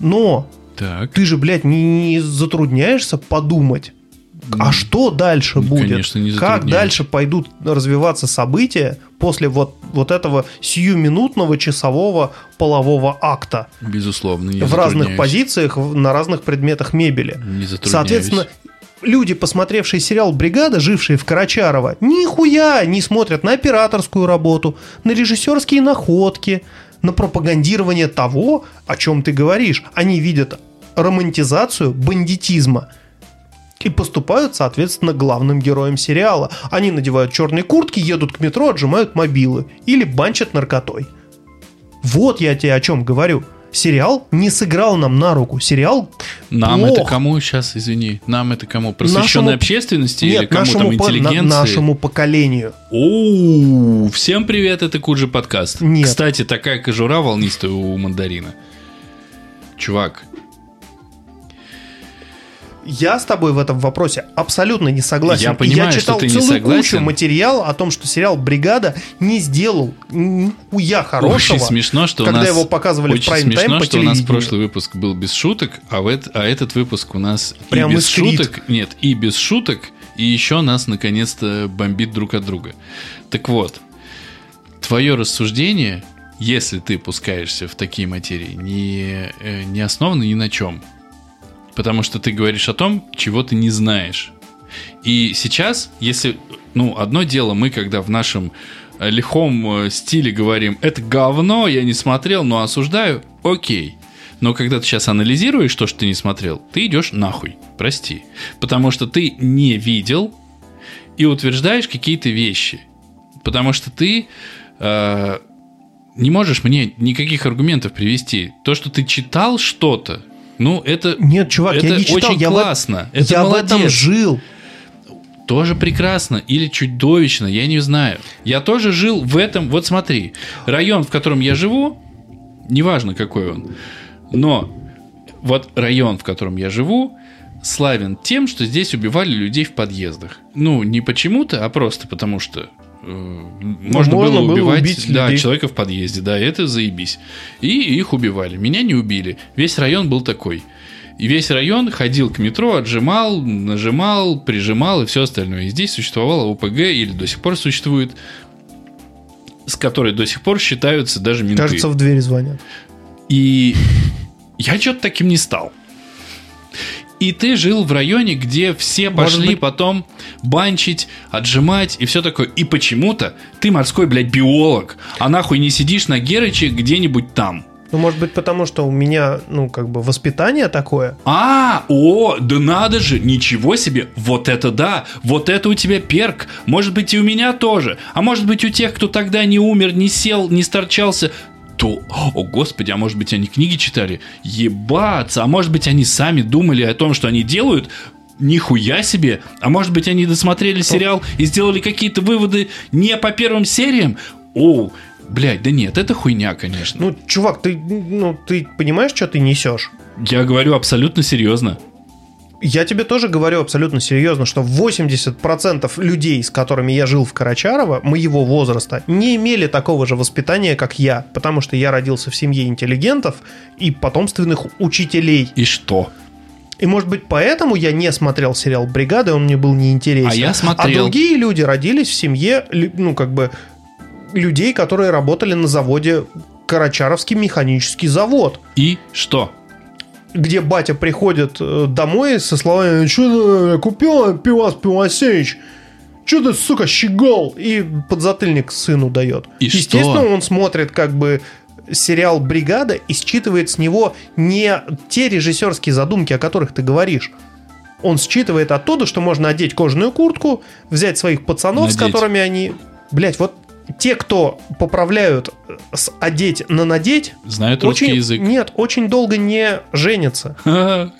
Но Так. ты же, блядь, не, не затрудняешься подумать, а что дальше Ну, будет? конечно, не как дальше пойдут развиваться события после вот, вот этого сиюминутного часового полового акта Безусловно, не в разных позициях, на разных предметах мебели. Не. Соответственно, люди, посмотревшие сериал «Бригада», жившие в Карачарово, нихуя не смотрят на операторскую работу, на режиссерские находки, на пропагандирование того, о чем ты говоришь. Они видят романтизацию бандитизма и поступают, соответственно, главным героем сериала. Они надевают черные куртки, едут к метро, отжимают мобилы или банчат наркотой. Вот я тебе о чем говорю. Сериал не сыграл нам на руку. Сериал Нам плох. это кому сейчас, извини? Нам это кому? Просвещенной Нашему- общественности или Нет, кому нашему, там по- на- интеллигенции? нашему поколению. Оу, всем привет, это Куджи подкаст. Нет. Кстати, такая кожура волнистая у мандарина. Чувак, Я с тобой в этом вопросе абсолютно не согласен. Я понимаю, я читал что ты не целую согласен. кучу материала о том, что сериал «Бригада» не сделал нихуя хорошего. очень смешно, что когда у нас... его показывали в очень прайм-тайм смешно, по что у нас прошлый выпуск был без шуток, а, в эт- а этот выпуск у нас Прям и без искрит. шуток, нет, и без шуток, и еще нас наконец-то бомбит друг от друга. Так вот, твое рассуждение, если ты пускаешься в такие материи, не, э, не основано ни на чем. Потому что ты говоришь о том, чего ты не знаешь. И сейчас, если... Ну, одно дело, мы когда в нашем э, лихом э, стиле говорим, это говно, я не смотрел, но осуждаю, окей. Но когда ты сейчас анализируешь то, что ты не смотрел, ты идешь нахуй, прости. Потому что ты не видел и утверждаешь какие-то вещи. Потому что ты э, не можешь мне никаких аргументов привести. То, что ты читал что-то, ну, это, Нет, чувак, это я не читал. очень я в- классно. Это я в молодец. этом жил. Тоже прекрасно или чудовищно, я не знаю. Я тоже жил в этом. Вот смотри, район, в котором я живу, неважно какой он. Но вот район, в котором я живу, славен тем, что здесь убивали людей в подъездах. Ну, не почему-то, а просто потому что можно, можно было было убивать убить да, людей. человека в подъезде, да, и это заебись. И их убивали. Меня не убили. Весь район был такой. И весь район ходил к метро, отжимал, нажимал, прижимал и все остальное. И здесь существовала ОПГ, или до сих пор существует, с которой до сих пор считаются даже менты. Кажется, в двери звонят. И я что-то таким не стал. И ты жил в районе, где все Может пошли быть- потом банчить, отжимать и все такое. И почему-то ты морской, блядь, биолог, а нахуй не сидишь на Герыче где-нибудь там. Ну, может быть, потому что у меня, ну, как бы, воспитание такое. А, о, да надо же, ничего себе, вот это да, вот это у тебя перк, может быть и у меня тоже, а может быть у тех, кто тогда не умер, не сел, не сторчался, то, о господи, а может быть они книги читали, ебаться, а может быть они сами думали о том, что они делают, Нихуя себе! А может быть, они досмотрели сериал и сделали какие-то выводы не по первым сериям? О, блядь, да нет, это хуйня, конечно. Ну, чувак, ты, ну, ты понимаешь, что ты несешь? Я говорю абсолютно серьезно. Я тебе тоже говорю абсолютно серьезно, что 80% людей, с которыми я жил в Карачарово, моего возраста, не имели такого же воспитания, как я, потому что я родился в семье интеллигентов и потомственных учителей. И что? И, может быть, поэтому я не смотрел сериал «Бригада», он мне был неинтересен. А я смотрел. А другие люди родились в семье, ну, как бы, людей, которые работали на заводе Карачаровский механический завод И что? Где батя приходит э, домой со словами «Что ты купил пивас Пивасевич? Что ты, сука, щегол?» И подзатыльник сыну дает. И Естественно, что? он смотрит как бы сериал «Бригада» и считывает с него не те режиссерские задумки, о которых ты говоришь. Он считывает оттуда, что можно одеть кожаную куртку, взять своих пацанов, с Надеть. которыми они... Блять, вот те, кто поправляют э, с одеть на надеть, Знают русский очень, язык. Нет, очень долго не женятся.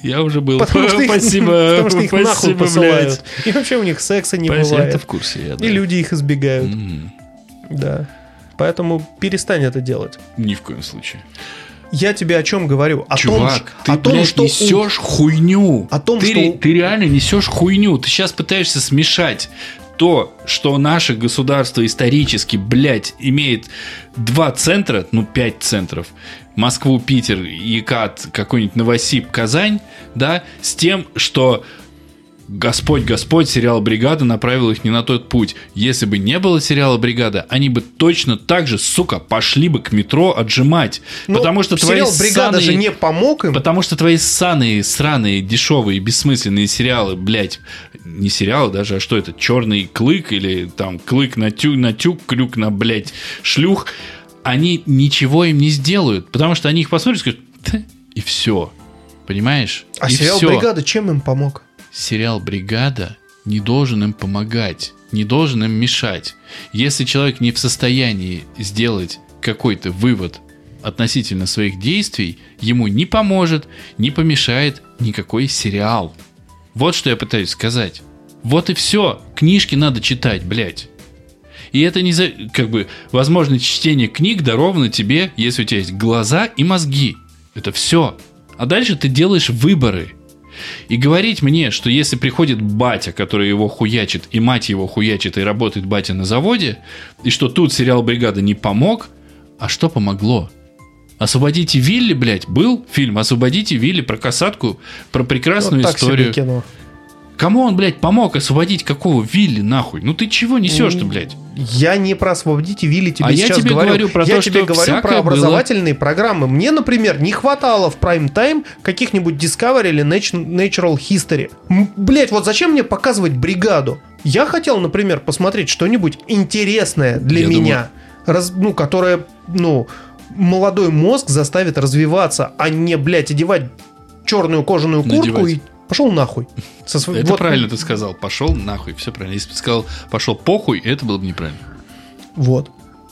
Я уже был. Потому что их, Спасибо. потому что их нахуй спасибо, посылают. блядь. И вообще у них секса не Спасибо, бывает. это в курсе. я, да. И люди их избегают. М, Да. Поэтому перестань это делать. Ни в коем случае. Я тебе о чем говорю? О Чувак, том, ты, о том блядь, что у- несешь хуйню. О том, ты, что у- ты реально несешь хуйню. Ты сейчас пытаешься смешать то, что наше государство исторически, блядь, имеет два центра, ну, пять центров, Москву, Питер, Екат, какой-нибудь Новосиб, Казань, да, с тем, что Господь, Господь, сериал «Бригада» направил их не на тот путь. Если бы не было сериала «Бригада», они бы точно так же, сука, пошли бы к метро отжимать. Ну, потому что твои сериал «Бригада» же ссаные- не помог им. Потому что твои ссаные, сраные, дешевые, бессмысленные сериалы, блядь, не сериалы даже, а что это, черный клык или там клык на тюк, на тюк, крюк на, блядь, шлюх, они ничего им не сделают, потому что они их посмотрят и скажут, «Да, и все. Понимаешь? А И сериал всё. «Бригада» чем им помог? Сериал «Бригада» не должен им помогать, не должен им мешать. Если человек не в состоянии сделать какой-то вывод относительно своих действий, ему не поможет, не помешает никакой сериал. Вот что я пытаюсь сказать. Вот и все. Книжки надо читать, блядь. И это не за... Как бы, возможно, чтение книг даровано тебе, если у тебя есть глаза и мозги. Это все. А дальше ты делаешь выборы. И говорить мне, что если приходит батя, который его хуячит, и мать его хуячит, и работает батя на заводе, и что тут сериал «Бригада» не помог, а что помогло? «Освободите Вилли», блядь, был фильм «Освободите Вилли» про касатку, про прекрасную Вот так историю. себе кино. Кому он, блядь, помог освободить какого Вилли, нахуй? Ну ты чего несешь-то, блядь? Я не про «Освободите Вилли» тебе А я сейчас тебе говорю. говорю про я то, тебе что говорю про образовательные программы. Мне, например, не хватало в прайм-тайм каких-нибудь Discovery или Nat- Natural History. Блять, вот зачем мне показывать бригаду? Я хотел, например, посмотреть что-нибудь интересное для Я меня, раз- ну, которое, ну, молодой мозг заставит развиваться, а не, блядь, одевать черную кожаную куртку Надевать. и пошел нахуй. Со св- Это вот- правильно ты сказал. Пошел нахуй, все правильно. Если бы ты сказал пошел похуй, это было бы неправильно. Вот.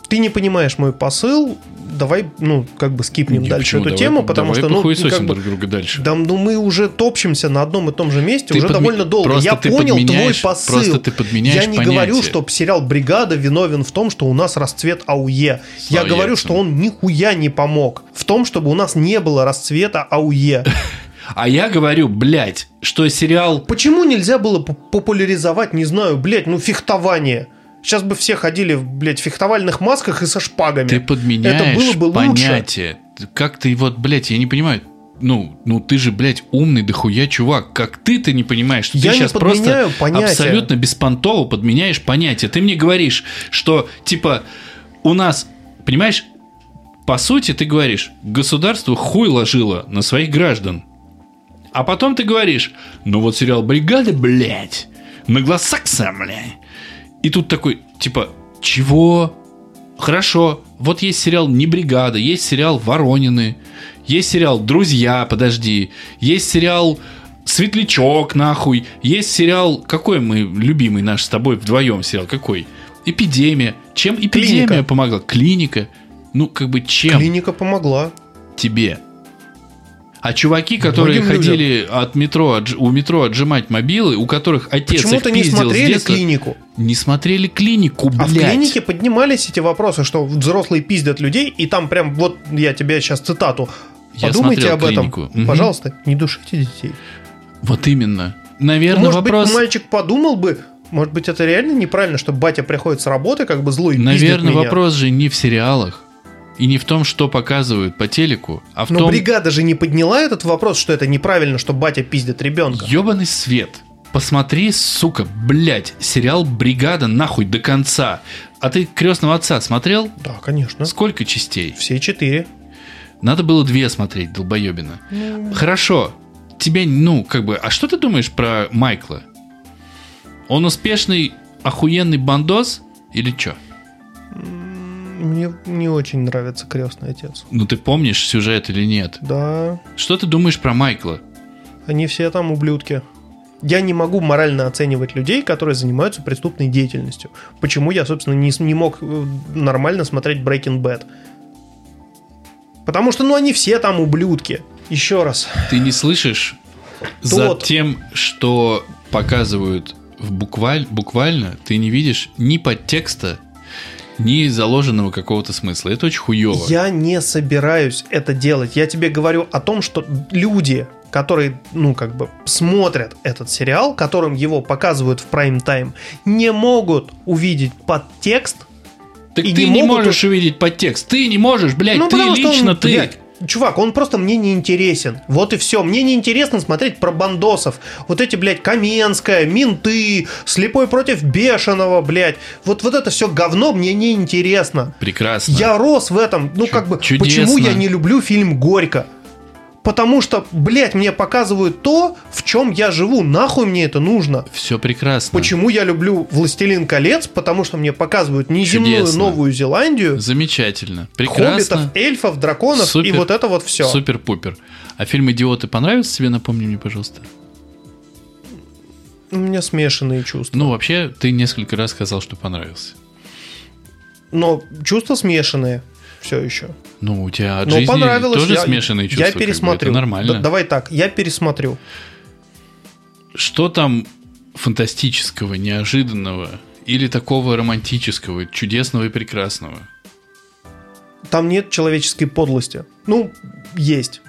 ты не понимаешь мой посыл, давай, ну, как бы скипнем Не, дальше эту Давай- тему, потому давай что, ну, как бы, друг друга дальше. да, ну, мы уже топчемся на одном и том же месте Ты уже подме- довольно долго. просто Я понял твой посыл. просто ты подменяешь Я не понятие. говорю, что сериал «Бригада» виновен в том, что у нас расцвет АУЕ. Я Слава говорю, что он нихуя не помог в том, чтобы у нас не было расцвета АУЕ. А я говорю, блядь, что сериал... Почему нельзя было популяризовать, не знаю, блядь, ну, фехтование? Сейчас бы все ходили, в, блядь, фехтовальных масках и со шпагами. Ты подменяешь Это было бы лучше. понятие. Как ты вот, блядь, я не понимаю. Ну, ну ты же, блядь, умный дохуя чувак. Как ты-то не понимаешь, что Я ты не сейчас просто понятия. абсолютно беспонтово подменяешь понятие. Ты мне говоришь, что, типа, у нас, понимаешь, по сути ты говоришь, государство хуй ложило на своих граждан. А потом ты говоришь, ну вот сериал «Бригада», блядь, наглосакса, блядь. И тут такой, типа, чего? Хорошо, вот есть сериал «Не бригада», есть сериал «Воронины», есть сериал «Друзья», подожди, есть сериал «Светлячок», нахуй, есть сериал, какой мы любимый наш с тобой вдвоем сериал, какой? «Эпидемия». Чем «Эпидемия» «Клиника». помогла? «Клиника». Ну, как бы чем Клиника помогла. тебе? А чуваки, которые Многим ходили от метро, отж- у метро отжимать мобилы, у которых отец Почему-то не смотрели детства, клинику. не смотрели клинику, А в блядь. клинике поднимались эти вопросы, что взрослые пиздят людей, и там прям, вот я тебе сейчас цитату. Я Подумайте об этом. «Клинику». Мгм. Пожалуйста, не душите детей. Вот именно. Наверное, Может вопрос... быть, мальчик подумал бы, может быть, это реально неправильно, что батя приходит с работы, как бы злой, Наверное, вопрос же не в сериалах и не в том, что показывают по телеку, а в Но том, бригада же не подняла этот вопрос, что это неправильно, что батя пиздит ребенка. ебаный свет. Посмотри, сука, блядь, сериал «Бригада» нахуй до конца. А ты «Крестного отца» смотрел? Да, конечно. Сколько частей? Все четыре. Надо было две смотреть, долбоебина. Хорошо. Тебе, ну, как бы... А что ты думаешь про Майкла? Он успешный, охуенный бандос или что? Мне не очень нравится крестный отец. Ну, ты помнишь сюжет или нет? Да, Что ты думаешь про Майкла? они все там ублюдки. Я не могу морально оценивать людей, которые занимаются преступной деятельностью. Почему я, собственно, не, не мог э, нормально смотреть Breaking Bad? Потому что, ну, они все там ублюдки. Еще раз. Ты не слышишь за Тот. тем, что показывают в букваль, буквально, ты не видишь ни подтекста, ни заложенного какого-то смысла. Это очень хуево. Я не собираюсь это делать. Я тебе говорю о том, что люди, которые, ну, как бы, смотрят этот сериал, которым его показывают в прайм-тайм, не могут увидеть подтекст. Так и ты не не, можешь увидеть подтекст. Ты не можешь, блядь, ты потому что он, лично ты. блядь, Чувак, он просто мне не интересен. Вот и все. Мне не интересно смотреть про бандосов. Вот эти, блядь, Каменская, менты, слепой против бешеного, блядь. Вот, вот это все говно мне не интересно. Прекрасно. Я рос в этом. Ну, как бы, чудесно. почему я не люблю фильм Горько? Потому что, блядь, мне показывают то, в чем я живу. Нахуй мне это нужно? Все прекрасно. Почему я люблю «Властелин колец»? Потому что мне показывают неземную Чудесно. Новую Зеландию, Замечательно. хоббитов, Прекрасно. эльфов, драконов и Супер. вот это вот все. Супер-пупер. А фильм «Идиоты» понравился тебе? Напомни мне, пожалуйста. У меня смешанные чувства. Ну, вообще, ты несколько раз сказал, что понравился. Но чувства смешанные все еще. Ну, у тебя от Но жизни понравилось. тоже я, смешанные чувства. Я как бы, пересмотрю. это нормально. Да- давай так, я пересмотрю. Что там фантастического, неожиданного или такого романтического, чудесного и прекрасного? Там нет человеческой подлости. Ну, есть.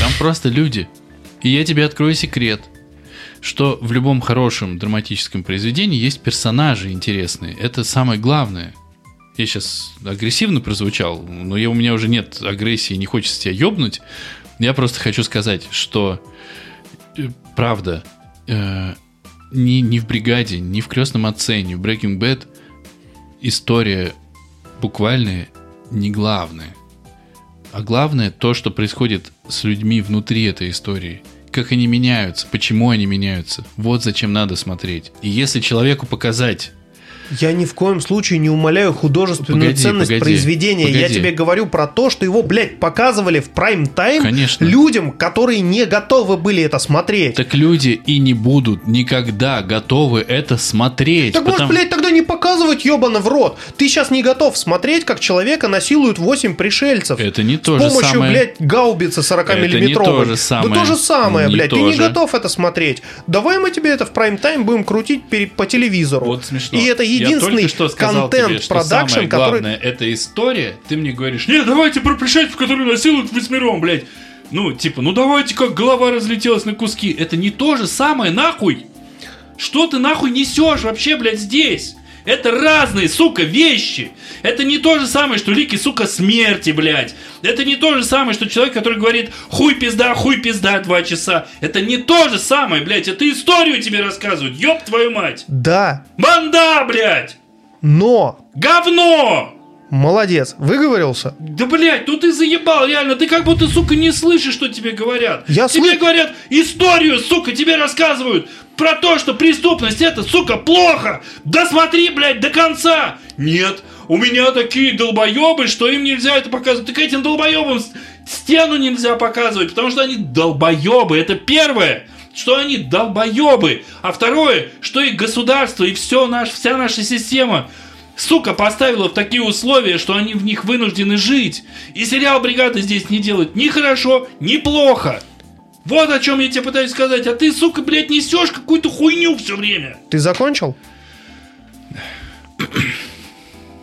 Там просто люди. И я тебе открою секрет, что в любом хорошем драматическом произведении есть персонажи интересные. Это самое главное. Я сейчас агрессивно прозвучал, но я, у меня уже нет агрессии, не хочется тебя ёбнуть. Я просто хочу сказать, что э, правда, э, ни, ни в бригаде, ни в крестном отце, ни в Breaking Bad история буквальная не главная. А главное то, что происходит с людьми внутри этой истории. Как они меняются, почему они меняются. Вот зачем надо смотреть. И если человеку показать Я ни в коем случае не умоляю художественную Погоди, ценность погоди, произведения. Я погоди. тебе говорю про то, что его, блядь, показывали в прайм-тайм людям, которые не готовы были это смотреть. Так люди и не будут никогда готовы это смотреть. Так может, потому- блядь, тогда не показывать ебано в рот. Ты сейчас не готов смотреть, как человека насилуют 8 пришельцев. Это не С то же помощью, самое. блядь, гаубицы 40 Это не то же самое. Да то же самое, Не блядь. Ты не же. готов это смотреть. Давай мы тебе это в прайм-тайм будем крутить по телевизору. Вот смешно. И это Я единственный только что сказал контент что продакшн, самое который... главное, это история. Ты мне говоришь, нет, давайте про пришельцев, которые насилуют восьмером, блядь. Ну, типа, ну давайте, как голова разлетелась на куски. Это не то же самое, нахуй. Что ты нахуй несешь вообще, блядь, здесь? Это разные, сука, вещи. Это не то же самое, что лики, сука, смерти, блядь. Это не то же самое, что человек, который говорит хуй пизда, хуй пизда два часа. Это не то же самое, блядь. Это историю тебе рассказывают, ёб твою мать. Да, Банда, блядь. но... Говно! Молодец, выговорился? Да, блядь, ну ты заебал, реально. Ты как будто, сука, не слышишь, что тебе говорят. Я тебе слы- говорят историю, сука, тебе рассказывают про то, что преступность это, сука, плохо. Да смотри, блядь, до конца. Нет, у меня такие долбоебы, что им нельзя это показывать. Так этим долбоебам стену нельзя показывать, потому что они долбоебы. Это первое что они долбоебы, а второе, что их государство и все наш, вся наша система сука, поставила в такие условия, что они в них вынуждены жить. И сериал «Бригада» здесь не делает ни хорошо, ни плохо. Вот о чем я тебе пытаюсь сказать. А ты, сука, блядь, несешь какую-то хуйню все время. Ты закончил?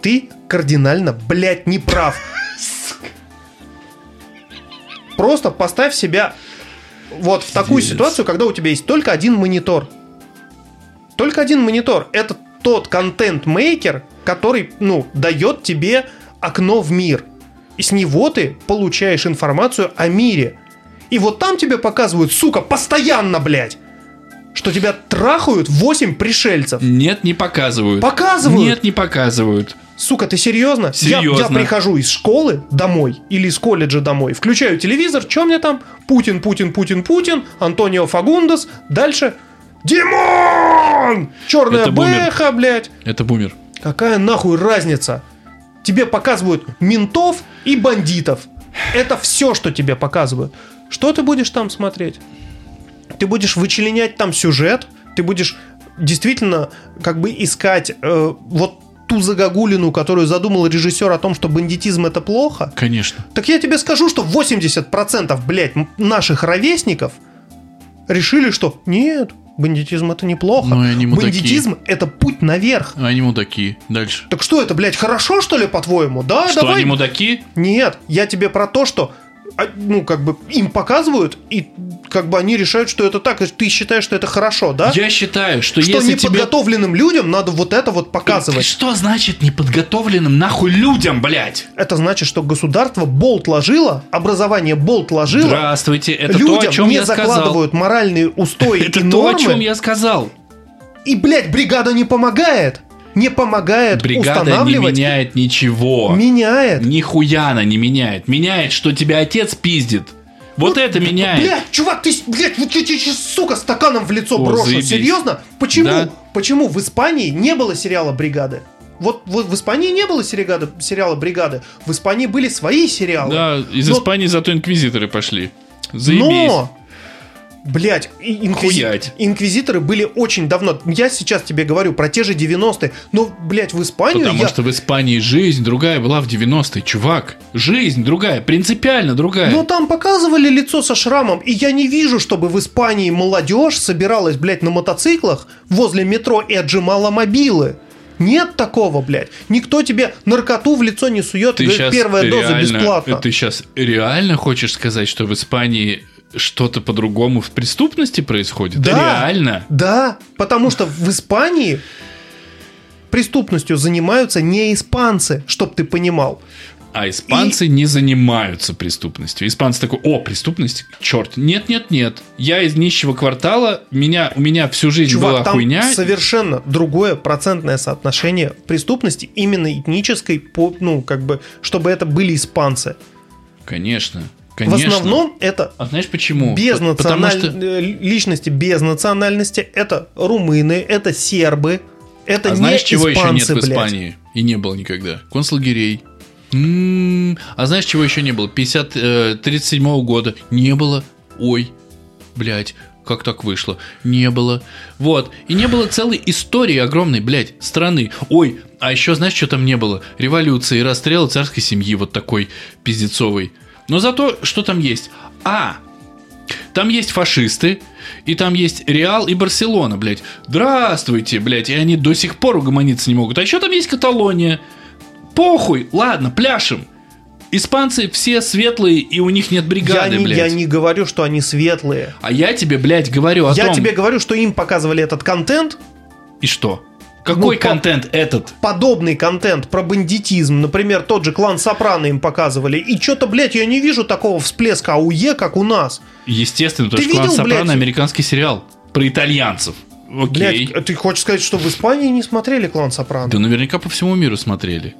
Ты кардинально, блядь, не прав. Просто поставь себя вот в такую ситуацию, когда у тебя есть только один монитор. Только один монитор. Это тот контент-мейкер, который, ну, дает тебе окно в мир. И с него ты получаешь информацию о мире. И вот там тебе показывают, сука, постоянно, блядь, что тебя трахают 8 пришельцев. Нет, не показывают. Показывают? Нет, не показывают. Сука, ты серьезно? Я- Я, Серьезно. прихожу из школы домой или из колледжа домой, включаю телевизор, что мне там? Путин, Путин, Путин, Путин, Антонио Фагундас, дальше Димон! Черная Это бумер. бэха, блядь. Это бумер. Какая нахуй разница? Тебе показывают ментов и бандитов. Это все, что тебе показывают. Что ты будешь там смотреть? Ты будешь вычленять там сюжет, ты будешь действительно как бы искать э, вот ту загогулину, которую задумал режиссер о том, что бандитизм это плохо. Конечно. Так я тебе скажу, что 80% блядь, наших ровесников решили, что нет, бандитизм это неплохо. Ну и они мудаки. бандитизм это путь наверх. Они мудаки. Дальше. Так что это, блядь, хорошо, что ли, по-твоему? Да, Что, давай. они мудаки? Нет, я тебе про то, что а, ну, как бы им показывают, и как бы они решают, что это так. И Ты считаешь, что это хорошо, да? Я считаю, что, что если тебе... неподготовленным людям надо вот это вот показывать. Что значит неподготовленным нахуй людям, блядь? Это значит, что государство болт ложило, образование болт ложило, Здравствуйте, это людям то, о чем не я сказал. закладывают моральные устои Это и то, нормы. о чем я сказал. И, блядь, бригада не помогает. Не помогает Бригада не устанавливать. меняет ничего. Меняет. Нихуя она не меняет. Меняет, что тебя отец пиздит. Вот это меняет. Блядь, чувак, ты, блядь, вот я тебе сейчас, сука, стаканом в лицо О, брошу. заебись. Серьезно? Почему? Да. Почему в Испании не было сериала «Бригады»? Вот, вот в Испании не было сериала, сериала «Бригады». В Испании были свои сериалы. Да, из Но- Испании зато инквизиторы пошли. Заебись. Но, блядь, и- инквизи- инквизиторы были очень давно. Я сейчас тебе говорю про те же 90-е. Но, блядь, в Испанию Потому я... что в Испании жизнь другая была в 90-е, чувак. Жизнь другая, принципиально другая. Ну, там показывали лицо со шрамом, и я не вижу, чтобы в Испании молодежь собиралась, блядь, на мотоциклах возле метро и отжимала мобилы. Нет такого, блядь. Никто тебе наркоту в лицо не сует, ты говорит, сейчас первая доза реально, бесплатно. Ты сейчас реально хочешь сказать, что в Испании что-то по-другому в преступности происходит? Да. Реально? Да, потому что в Испании преступностью занимаются не испанцы, чтоб ты понимал. А испанцы не занимаются преступностью. Испанцы такой, о, преступность, черт, нет, нет, нет. Я из нищего квартала, меня, у меня всю жизнь Чувак, была там хуйня. совершенно другое процентное соотношение преступности именно этнической, по, ну, как бы, чтобы это были испанцы. Конечно, В конечно. основном это А знаешь почему? без П- Потому националь... что э, личности без национальности. Это румыны, это сербы. Это а не знаешь, чего еще нет испанцы, в блядь. Испании? И не было никогда. Концлагерей. М, А знаешь, чего еще не было? 50, э, 37 года. Не было. Ой, блядь, как так вышло? Не было. Вот. И не было целой истории огромной, блядь, страны. Ой, а еще знаешь, что там не было? Революции, расстрелы царской семьи вот такой пиздецовый. Но зато что там есть? А, там есть фашисты, и там есть Реал и Барселона, блядь. Здравствуйте, блядь, и они до сих пор угомониться не могут. А еще там есть Каталония. Похуй, ладно, пляшем. Испанцы все светлые, и у них нет Я бригады, не, блядь. я не говорю, что они светлые. А я тебе, блядь, говорю о я том... тебе говорю, что им показывали этот контент, И что? Какой Ну, по- контент этот? подобный контент про бандитизм, например, тот же клан Сопрано им показывали, и что-то, блядь, я не вижу такого всплеска АУЕ, как у нас. Естественно, потому что «Клан видел, Сопрано» блядь? американский сериал про итальянцев. Окей. Блядь, ты хочешь сказать, что в Испании не смотрели клан Сопрано? Да наверняка по всему миру смотрели.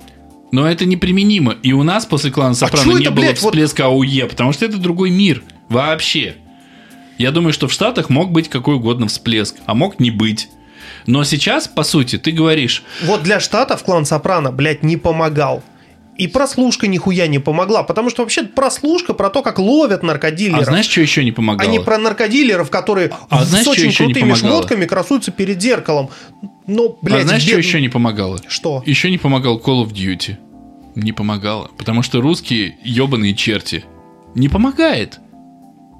Но это неприменимо. И у нас после клана Сопрано чё не это, было блядь, вот- всплеска АУЕ, потому что это другой мир. Вообще. Я думаю, что в Штатах мог быть какой угодно всплеск, а мог не быть. Но сейчас, по сути, ты говоришь, Вот для Штатов клан Сопрано, блядь, не помогал. И прослушка нихуя не помогла, потому что вообще прослушка про то, как ловят наркодилеров. а знаешь, что еще не помогало? а не про наркодилеров, которые А с знаешь, что очень крутыми шмотками красуются перед зеркалом. Ну, блядь, а знаешь, что бед- еще не помогало? Что? Еще не помогал Call of Duty. Не помогало. Потому что русские ебаные черти. Не помогает.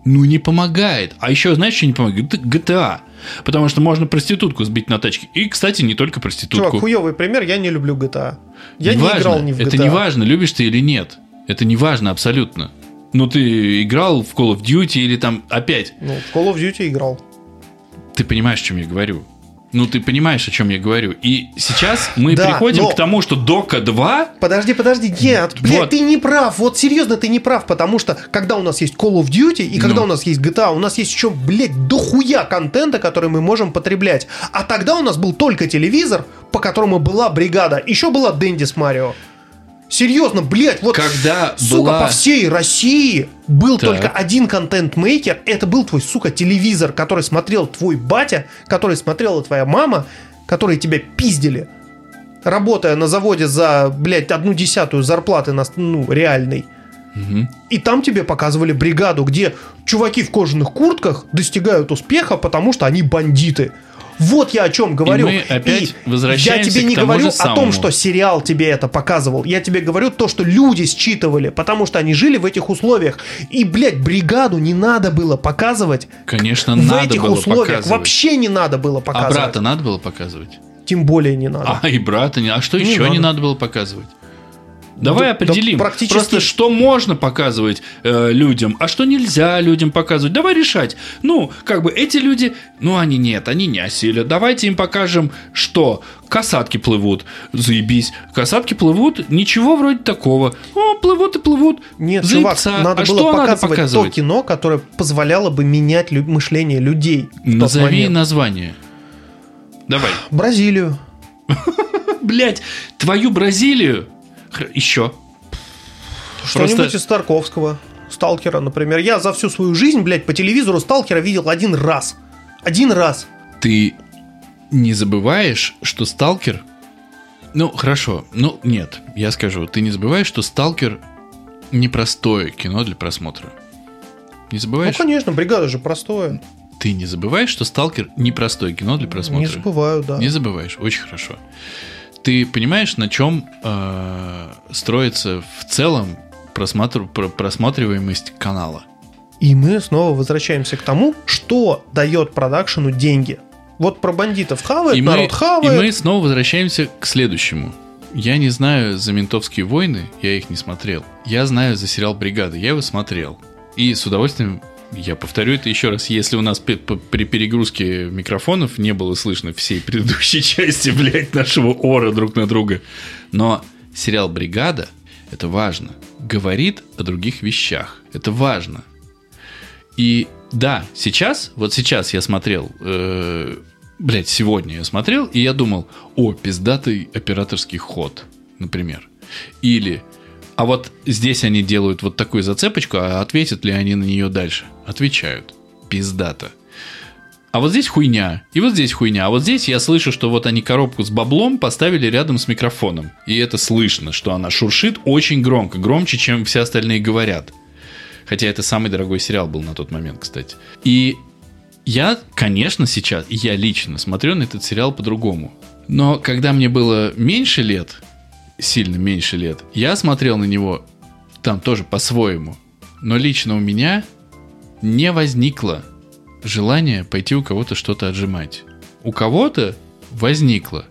Ну, не помогает. А еще, знаешь, что не помогает? GTA. Потому что можно проститутку сбить на тачке. И, кстати, не только проститутку. Чувак, хуёвый пример, я не люблю GTA. Я не Неважно. играл ни в GTA. Это не важно, любишь ты или нет. Это не важно абсолютно. Но ты играл в Call of Duty или там опять. Ну, в Call of Duty играл. Ты понимаешь, о чем я говорю. Ну, ты понимаешь, о чем я говорю. И сейчас мы Да, приходим но- к тому, что Дока 2 Подожди, подожди, нет, блядь, Вот. ты не прав, вот серьезно ты не прав, потому что когда у нас есть Call of Duty и когда Ну. у нас есть GTA, у нас есть еще, блядь, дохуя контента, который мы можем потреблять. А тогда у нас был только телевизор, по которому была бригада, еще была Дэнди с Марио. Серьезно, блядь, вот Когда сука, была- по всей России был Так. только один контент-мейкер, это был твой, сука, телевизор, который смотрел твой батя, который смотрела твоя мама, которые тебя пиздили, работая на заводе за, блядь, одну десятую зарплаты, на, ну, реальной. И там тебе показывали бригаду, где чуваки в кожаных куртках достигают успеха, потому что они бандиты. Вот я о чем говорю. мы опять И возвращаемся я тебе не говорю о том, что сериал тебе это показывал. Я тебе говорю то, что люди считывали, потому что они жили в этих условиях. И, блядь, бригаду не надо было показывать Конечно, в надо этих было условиях. показывать. Вообще не надо было А показывать. брата надо было показывать? Тем более не надо. А, и брата не. А что Не еще надо. не надо было показывать? Давай Да- определим. да практически- Просто что можно показывать э, людям, а что нельзя людям показывать. Давай решать. Ну, как бы эти люди, ну они нет, они не осилят. Давайте им покажем, что касатки плывут. Заебись. Касатки плывут, ничего вроде такого. О, плывут и плывут. Нет, Заебца. чувак, надо а было что надо показывать, показывать? то кино, которое позволяло бы менять лю- мышление людей. Назови название. Давай. Бразилию. Блять, твою Бразилию. Еще. Что-нибудь Просто- из Тарковского. Сталкера, например. Я за всю свою жизнь, блядь, по телевизору Сталкера видел один раз. Один раз. ты не забываешь, что Сталкер... Ну, хорошо. Ну, нет, я скажу. Ты не забываешь, что Сталкер непростое кино для просмотра. Не Ну, забываешь? конечно, бригада же простое. Ты не забываешь, что Сталкер непростое кино для просмотра? Не забываю, да. Не забываешь, очень хорошо. Ты понимаешь, на чем э, строится в целом просмотр, про- просматриваемость канала? И мы снова возвращаемся к тому, что дает продакшену деньги. Вот про бандитов хавает, и мы, народ и хавает. мы снова возвращаемся к следующему. Я не знаю за «Ментовские войны», я их не смотрел. Я знаю за сериал «Бригада», я его смотрел. И с удовольствием, я повторю это еще раз, если у нас при перегрузке микрофонов не было слышно всей предыдущей части, блядь, нашего ора друг на друга. Но сериал «Бригада» — это важно. Говорит о других вещах. Это важно. И да, сейчас, вот сейчас я смотрел, э, блядь, сегодня я смотрел, и я думал, о, пиздатый операторский ход, например. Или, а вот здесь они делают вот такую зацепочку, а ответят ли они на нее дальше? Отвечают. Пиздато. А вот здесь хуйня, и вот здесь хуйня. А вот здесь я слышу, что вот они коробку с баблом поставили рядом с микрофоном. И это слышно, что она шуршит очень громко, громче, чем все остальные говорят. Хотя это самый дорогой сериал был на тот момент, кстати. И я, конечно, сейчас, я лично смотрю на этот сериал по-другому. Но когда мне было меньше лет, сильно меньше лет, я смотрел на него там тоже по-своему. Но лично у меня не возникло желания пойти у кого-то что-то отжимать. У кого-то возникло,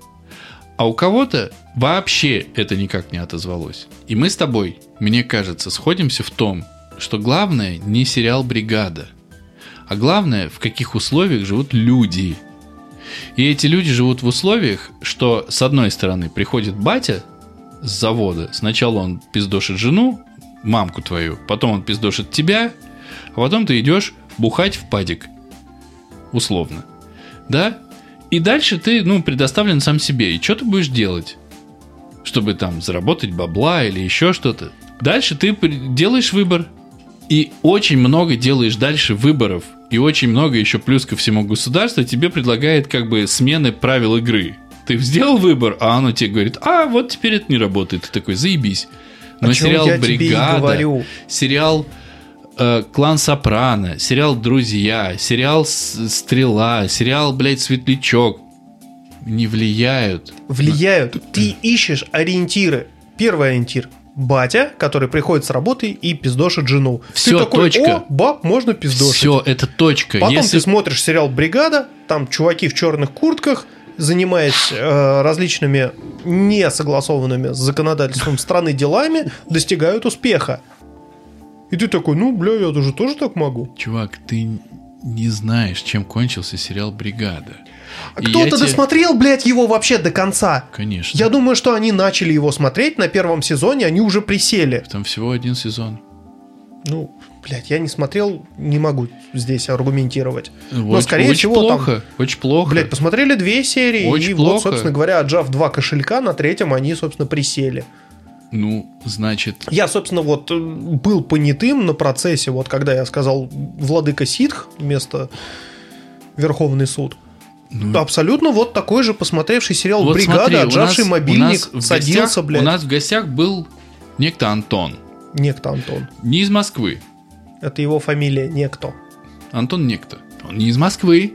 а у кого-то вообще это никак не отозвалось. И мы с тобой, мне кажется, сходимся в том, что главное не сериал «Бригада», а главное, в каких условиях живут люди. И эти люди живут в условиях, что с одной стороны приходит батя с завода, сначала он пиздошит жену, мамку твою, потом он пиздошит тебя, а потом ты идешь бухать в падик. Условно. Да? И дальше ты, ну, предоставлен сам себе. И что ты будешь делать? Чтобы там заработать бабла или еще что-то. Дальше ты делаешь выбор. И очень много делаешь дальше выборов. И очень много еще плюс ко всему государство тебе предлагает как бы смены правил игры. Ты сделал выбор, а оно тебе говорит, а вот теперь это не работает. Ты такой, заебись. Но О чем сериал я тебе и «Бригада», говорю. сериал э, «Клан Сопрано», сериал «Друзья», сериал «Стрела», сериал, блядь, «Светлячок» не влияют. Влияют. Ты ищешь ориентиры. Первый ориентир. Батя, который приходит с работы и пиздошит жену. Всё, ты такой, точка. о, баб, можно пиздошить. Все, это точка. Потом Если ты смотришь сериал «Бригада», там чуваки в черных куртках, занимаясь э, различными несогласованными с законодательством страны делами, достигают успеха. И ты такой, ну, бля, я тоже тоже так могу. Чувак, ты не знаешь, чем кончился сериал «Бригада». А кто-то я тебе- досмотрел, блядь, его вообще до конца. Конечно. Я думаю, что они начали его смотреть на первом сезоне, они уже присели. Там всего один сезон. Ну, блядь, я не смотрел, не могу здесь аргументировать. Но, Очень- скорее очень всего, там плохо, очень плохо. Блять, посмотрели две серии, Очень и плохо. вот, собственно говоря, отжав два кошелька, на третьем они, собственно, присели. Ну, значит, Я, собственно, вот э, был понятым на процессе, вот когда я сказал «Владыка Ситх» вместо «Верховный суд». Ну, Абсолютно вот такой же посмотревший сериал вот «Бригада», смотри, отжавший нас- мобильник, нас садился, гостях- блядь. У нас в гостях был некто Антон. Некто Антон. Не из Москвы. Это его фамилия Некто. Антон некто. Он не из Москвы.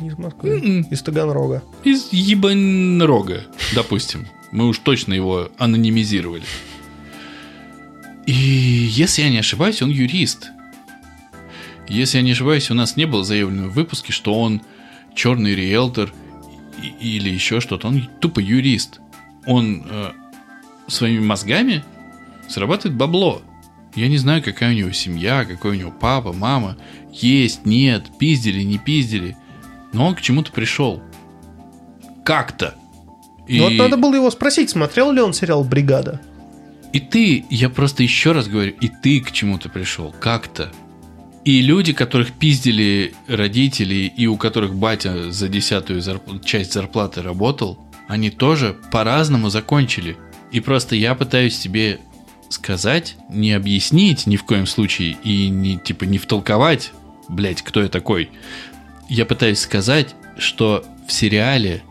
Не из Москвы. М-м. Из Таганрога. Из Ебанрога, допустим. Мы уж точно его анонимизировали. И если я не ошибаюсь, он юрист. Если я не ошибаюсь, у нас не было заявлено в выпуске, что он черный риэлтор или еще что-то. Он тупо юрист. Он э, своими мозгами срабатывает бабло. Я не знаю, какая у него семья, какой у него папа, мама. Есть, нет, пиздили, не пиздили. Но он к чему-то пришел. Как-то. И, Ну, Вот надо было его спросить, смотрел ли он сериал «Бригада». и ты, я просто еще раз говорю, и ты к чему-то пришел. Как-то. И люди, которых пиздили родители, и у которых батя за десятую зарп- часть зарплаты работал, они тоже по-разному закончили. И просто я пытаюсь тебе сказать, не объяснить ни в коем случае, и не типа не втолковать, блять, кто я такой. Я пытаюсь сказать, что в сериале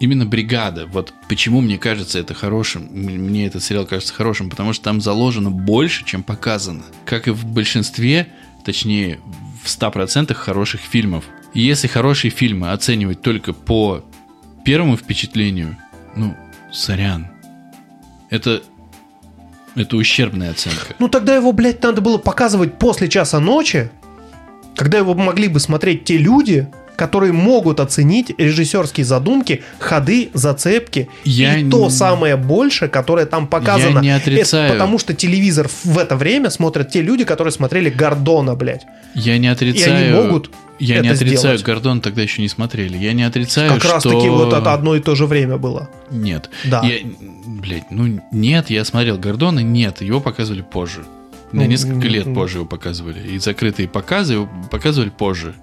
именно бригада. Вот почему мне кажется это хорошим, мне этот сериал кажется хорошим, потому что там заложено больше, чем показано. Как и в большинстве, точнее, в 100% хороших фильмов. И если хорошие фильмы оценивать только по первому впечатлению, ну, сорян. Это, это ущербная оценка. Ну тогда его, блядь, надо было показывать после часа ночи, когда его могли бы смотреть те люди, которые могут оценить режиссерские задумки, ходы, зацепки Я и н- то самое больше, которое там показано. Я не отрицаю. Это потому что телевизор в это время смотрят те люди, которые смотрели Гордона, блядь. Я не отрицаю. И они могут Я не это отрицаю, сделать. Гордон тогда еще не смотрели. Я не отрицаю, Как раз что... таки вот это одно и то же время было. Нет. Да. Я, блядь, ну нет, я смотрел Гордона, нет, его показывали позже. На Ну, несколько лет позже его показывали. И закрытые показы его показывали позже.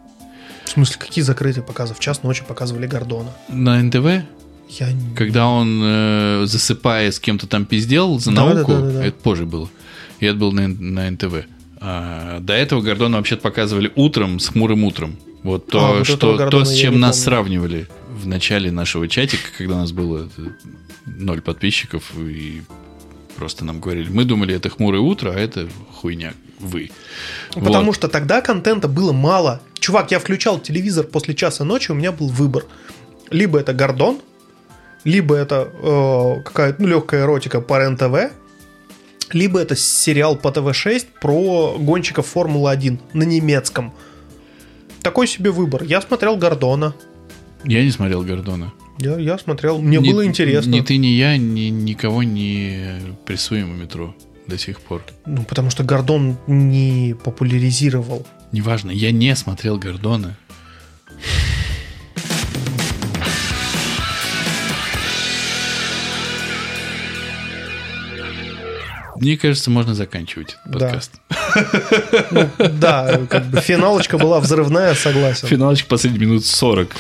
В смысле, какие закрытые показы? В час ночи показывали Гордона. На НТВ, Я не... когда он, э, засыпая, с кем-то там пиздел за Да, науку, да, да, да, да. это позже было. И это было на, на НТВ. А, до этого Гордона вообще-то показывали утром, с хмурым утром. Вот А, то, вот этого что, то, с чем нас помню. сравнивали в начале нашего чатика, когда у нас было э, ноль подписчиков, и просто нам говорили, мы думали, это хмурое утро, а это хуйня, вы. Потому Вот. что тогда контента было мало. Чувак, я включал телевизор после часа ночи, у меня был выбор. Либо это Гордон, либо это э, какая-то ну, легкая эротика по РЕН-ТВ, либо это сериал по ТВ-6 про гонщиков Формулы-1 на немецком. Такой себе выбор. Я смотрел Гордона. Я не смотрел Гордона. Я, я смотрел, мне Ни- было интересно. Ни ты, ни я, ни, никого не прессуем у метро до сих пор. Ну, потому что Гордон не популяризировал. Неважно, я не смотрел Гордона. Мне кажется, можно заканчивать этот Да. подкаст. Ну, да, как бы финалочка была взрывная, согласен. Финалочка последних минут 40.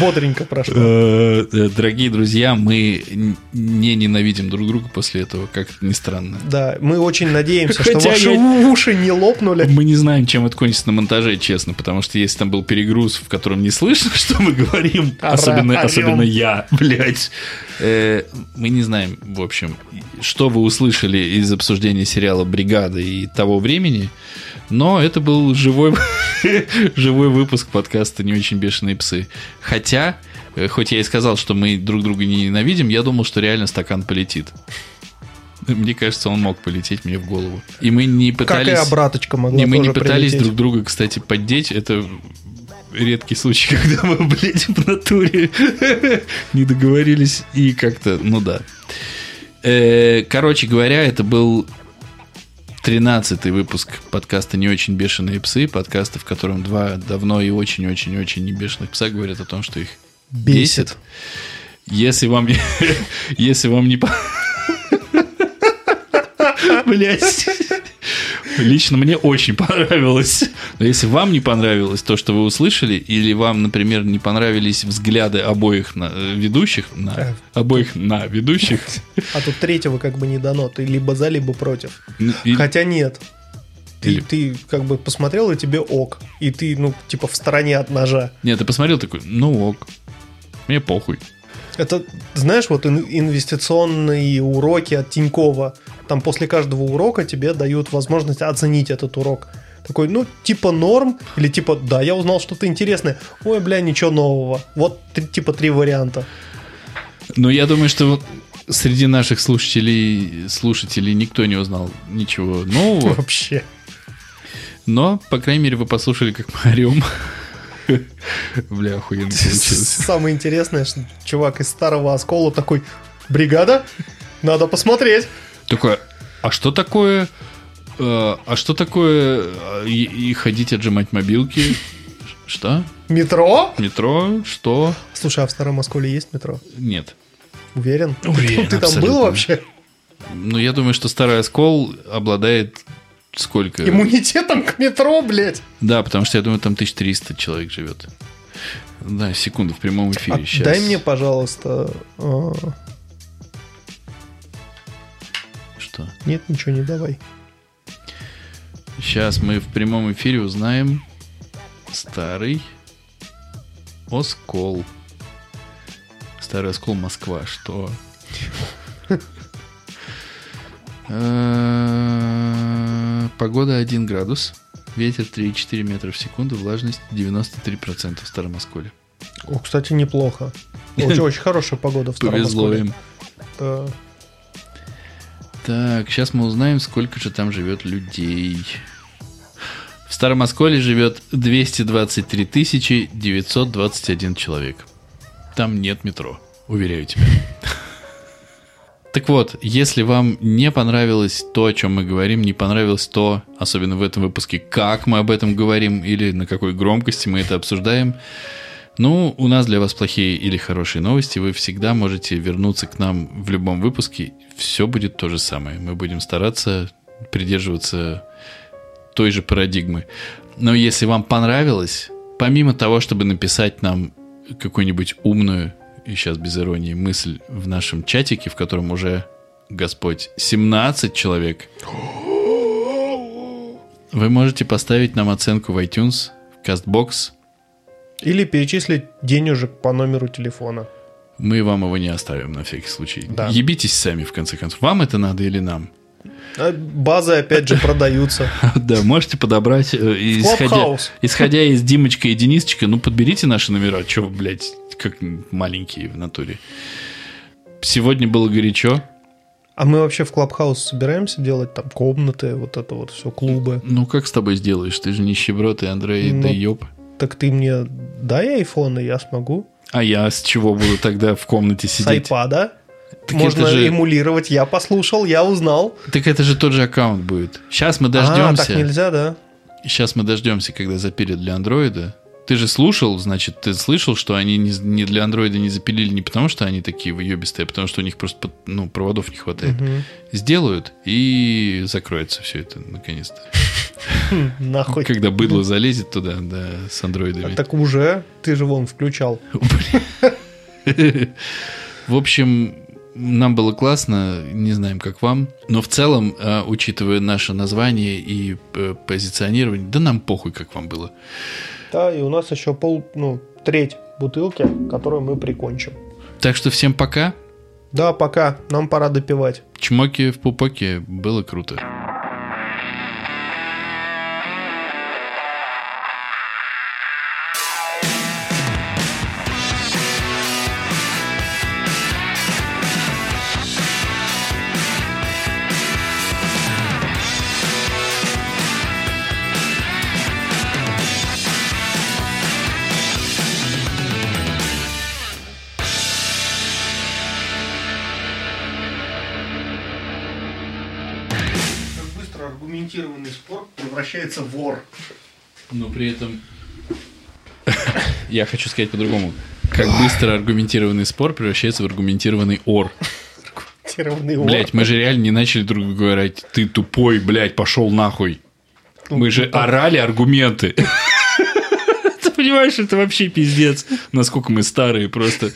Бодренько прошло. Э, э, Дорогие друзья, мы не ненавидим друг друга после этого, как это ни странно. Да, мы очень надеемся, что Хотя ваши уши не лопнули. Мы не знаем, чем это кончится на монтаже, честно, потому что если там был перегруз, в котором не слышно, что мы говорим, особенно, особенно я, блядь, э, мы не знаем, в общем, что вы услышали из обсуждения сериала «Бригада» и того времени, но это был живой, живой выпуск подкаста «Не очень бешеные псы». Хотя, э, хоть я и сказал, что мы друг друга не ненавидим, я думал, что реально стакан полетит. Мне кажется, он мог полететь мне в голову. И мы не пытались... и обраточка могла Не, мы не пытались прилететь. друг друга, кстати, поддеть. Это редкий случай, когда мы, блядь, в натуре не договорились и как-то, ну да. Э, Короче говоря, это был 13-й выпуск подкаста «Не очень бешеные псы», подкаста, в котором два давно и очень-очень-очень не бешеных пса говорят о том, что их бесит. Бесит. Если вам, не- если вам не... Блять. Лично мне очень понравилось. Но если вам не понравилось то, что вы услышали, или вам, например, не понравились взгляды обоих на, э, ведущих, на, Э. обоих на ведущих, А тут третьего как бы не дано. Ты либо за, либо против. ну, и- Хотя нет. Ты, ты как бы посмотрел, и тебе ок. И ты, ну, типа, в стороне от ножа. нет, ты посмотрел такой, ну ок, мне похуй. Это, знаешь, вот ин- инвестиционные уроки от Тинькова. Там после каждого урока тебе дают возможность оценить этот урок. Такой, ну, типа норм, или типа, да, я узнал что-то интересное. Ой, бля, ничего нового. Вот, типа, три варианта. Но я думаю, что вот среди наших слушателей, слушателей никто не узнал ничего нового. Вообще. Но, по крайней мере, вы послушали, как мы орем. Бля, охуенно получилось. Самое интересное, что чувак из старого оскола такой, бригада, надо посмотреть. Такое, а что такое... э, А что такое э, и, и ходить отжимать мобилки? Что? Метро? Метро? Что? Слушай, а в старом осколе есть метро? Нет. Уверен? Уверен, Ты там абсолютно. был вообще? Ну, я думаю, что старый оскол обладает сколько? Иммунитетом к метро, блядь. Да, потому что я думаю, там 1300 человек живет. Да, секунду, в прямом эфире. А Сейчас. Дай мне, пожалуйста... а, Что? Нет, ничего не давай. Сейчас мы в прямом эфире узнаем старый оскол. Старый оскол Москва. Что? Э, Погода 1 градус. Ветер 3,4 метра в секунду. Влажность 93% в Старом Осколе. О, кстати, неплохо. Очень, очень хорошая погода в старом Повезло осколе. им. Так, сейчас мы узнаем, сколько же там живет людей. В Старом Осколе живет 223 921 человек. Там нет метро, уверяю тебя. Так вот, если вам не понравилось то, о чем мы говорим, не понравилось то, особенно в этом выпуске, как мы об этом говорим или на какой громкости мы это обсуждаем, ну, у нас для вас плохие или хорошие новости. Вы всегда можете вернуться к нам в любом выпуске. Все будет то же самое. Мы будем стараться придерживаться той же парадигмы. Но если вам понравилось, помимо того, чтобы написать нам какую-нибудь умную, и сейчас без иронии, мысль в нашем чатике, в котором уже, Господь, 17 человек. Вы можете поставить нам оценку в iTunes, в CastBox. Или перечислить денежек по номеру телефона. Мы вам его не оставим на всякий случай. Да. Ебитесь сами, в конце концов. Вам это надо или нам? А Базы, опять же, продаются. Да, можете подобрать, э, исходя, исходя из Димочка и Денисочка, ну, подберите наши номера. Че вы, блядь, как маленькие в натуре. Сегодня было горячо. А мы вообще в Клабхаус собираемся делать там комнаты, вот это вот все, клубы. Ну, как с тобой сделаешь? Ты же нищеброд и Андрей, Ну, да ёб. Так ты мне дай айфон, и я смогу. А я с чего буду тогда в комнате С сидеть? айпада. Так Можно же- эмулировать. Я послушал, я узнал. Так это же тот же аккаунт будет. Сейчас мы А, так дождемся. нельзя, да? Сейчас мы дождемся, когда запилят для андроида. Ты же слушал, значит, ты слышал, что они не, не для андроида не запилили не потому, что они такие выебистые, а потому что у них просто ну, проводов не хватает. Мгм. Сделают, и закроется все это наконец-то. Нахуй. Когда быдло залезет туда, да, с А андроидами. Так уже, ты же вон включал. В общем, нам было классно, не знаем, как вам. Но в целом, э, учитывая наше название и э, позиционирование, да нам похуй, как вам было. Да, и у нас еще пол, ну, треть бутылки, которую мы прикончим. Так что всем пока. Да, пока. Нам пора допивать. Чмоки в пупоке было круто. Превращается в вор. Но при этом... Я хочу сказать по-другому. Как быстро аргументированный спор превращается в аргументированный ор. Аргументированный вор. Блять, мы же реально не начали друг другу говорить, ты тупой, блядь, пошел нахуй. Мы же орали аргументы. Ты понимаешь, это вообще пиздец. Насколько мы старые просто.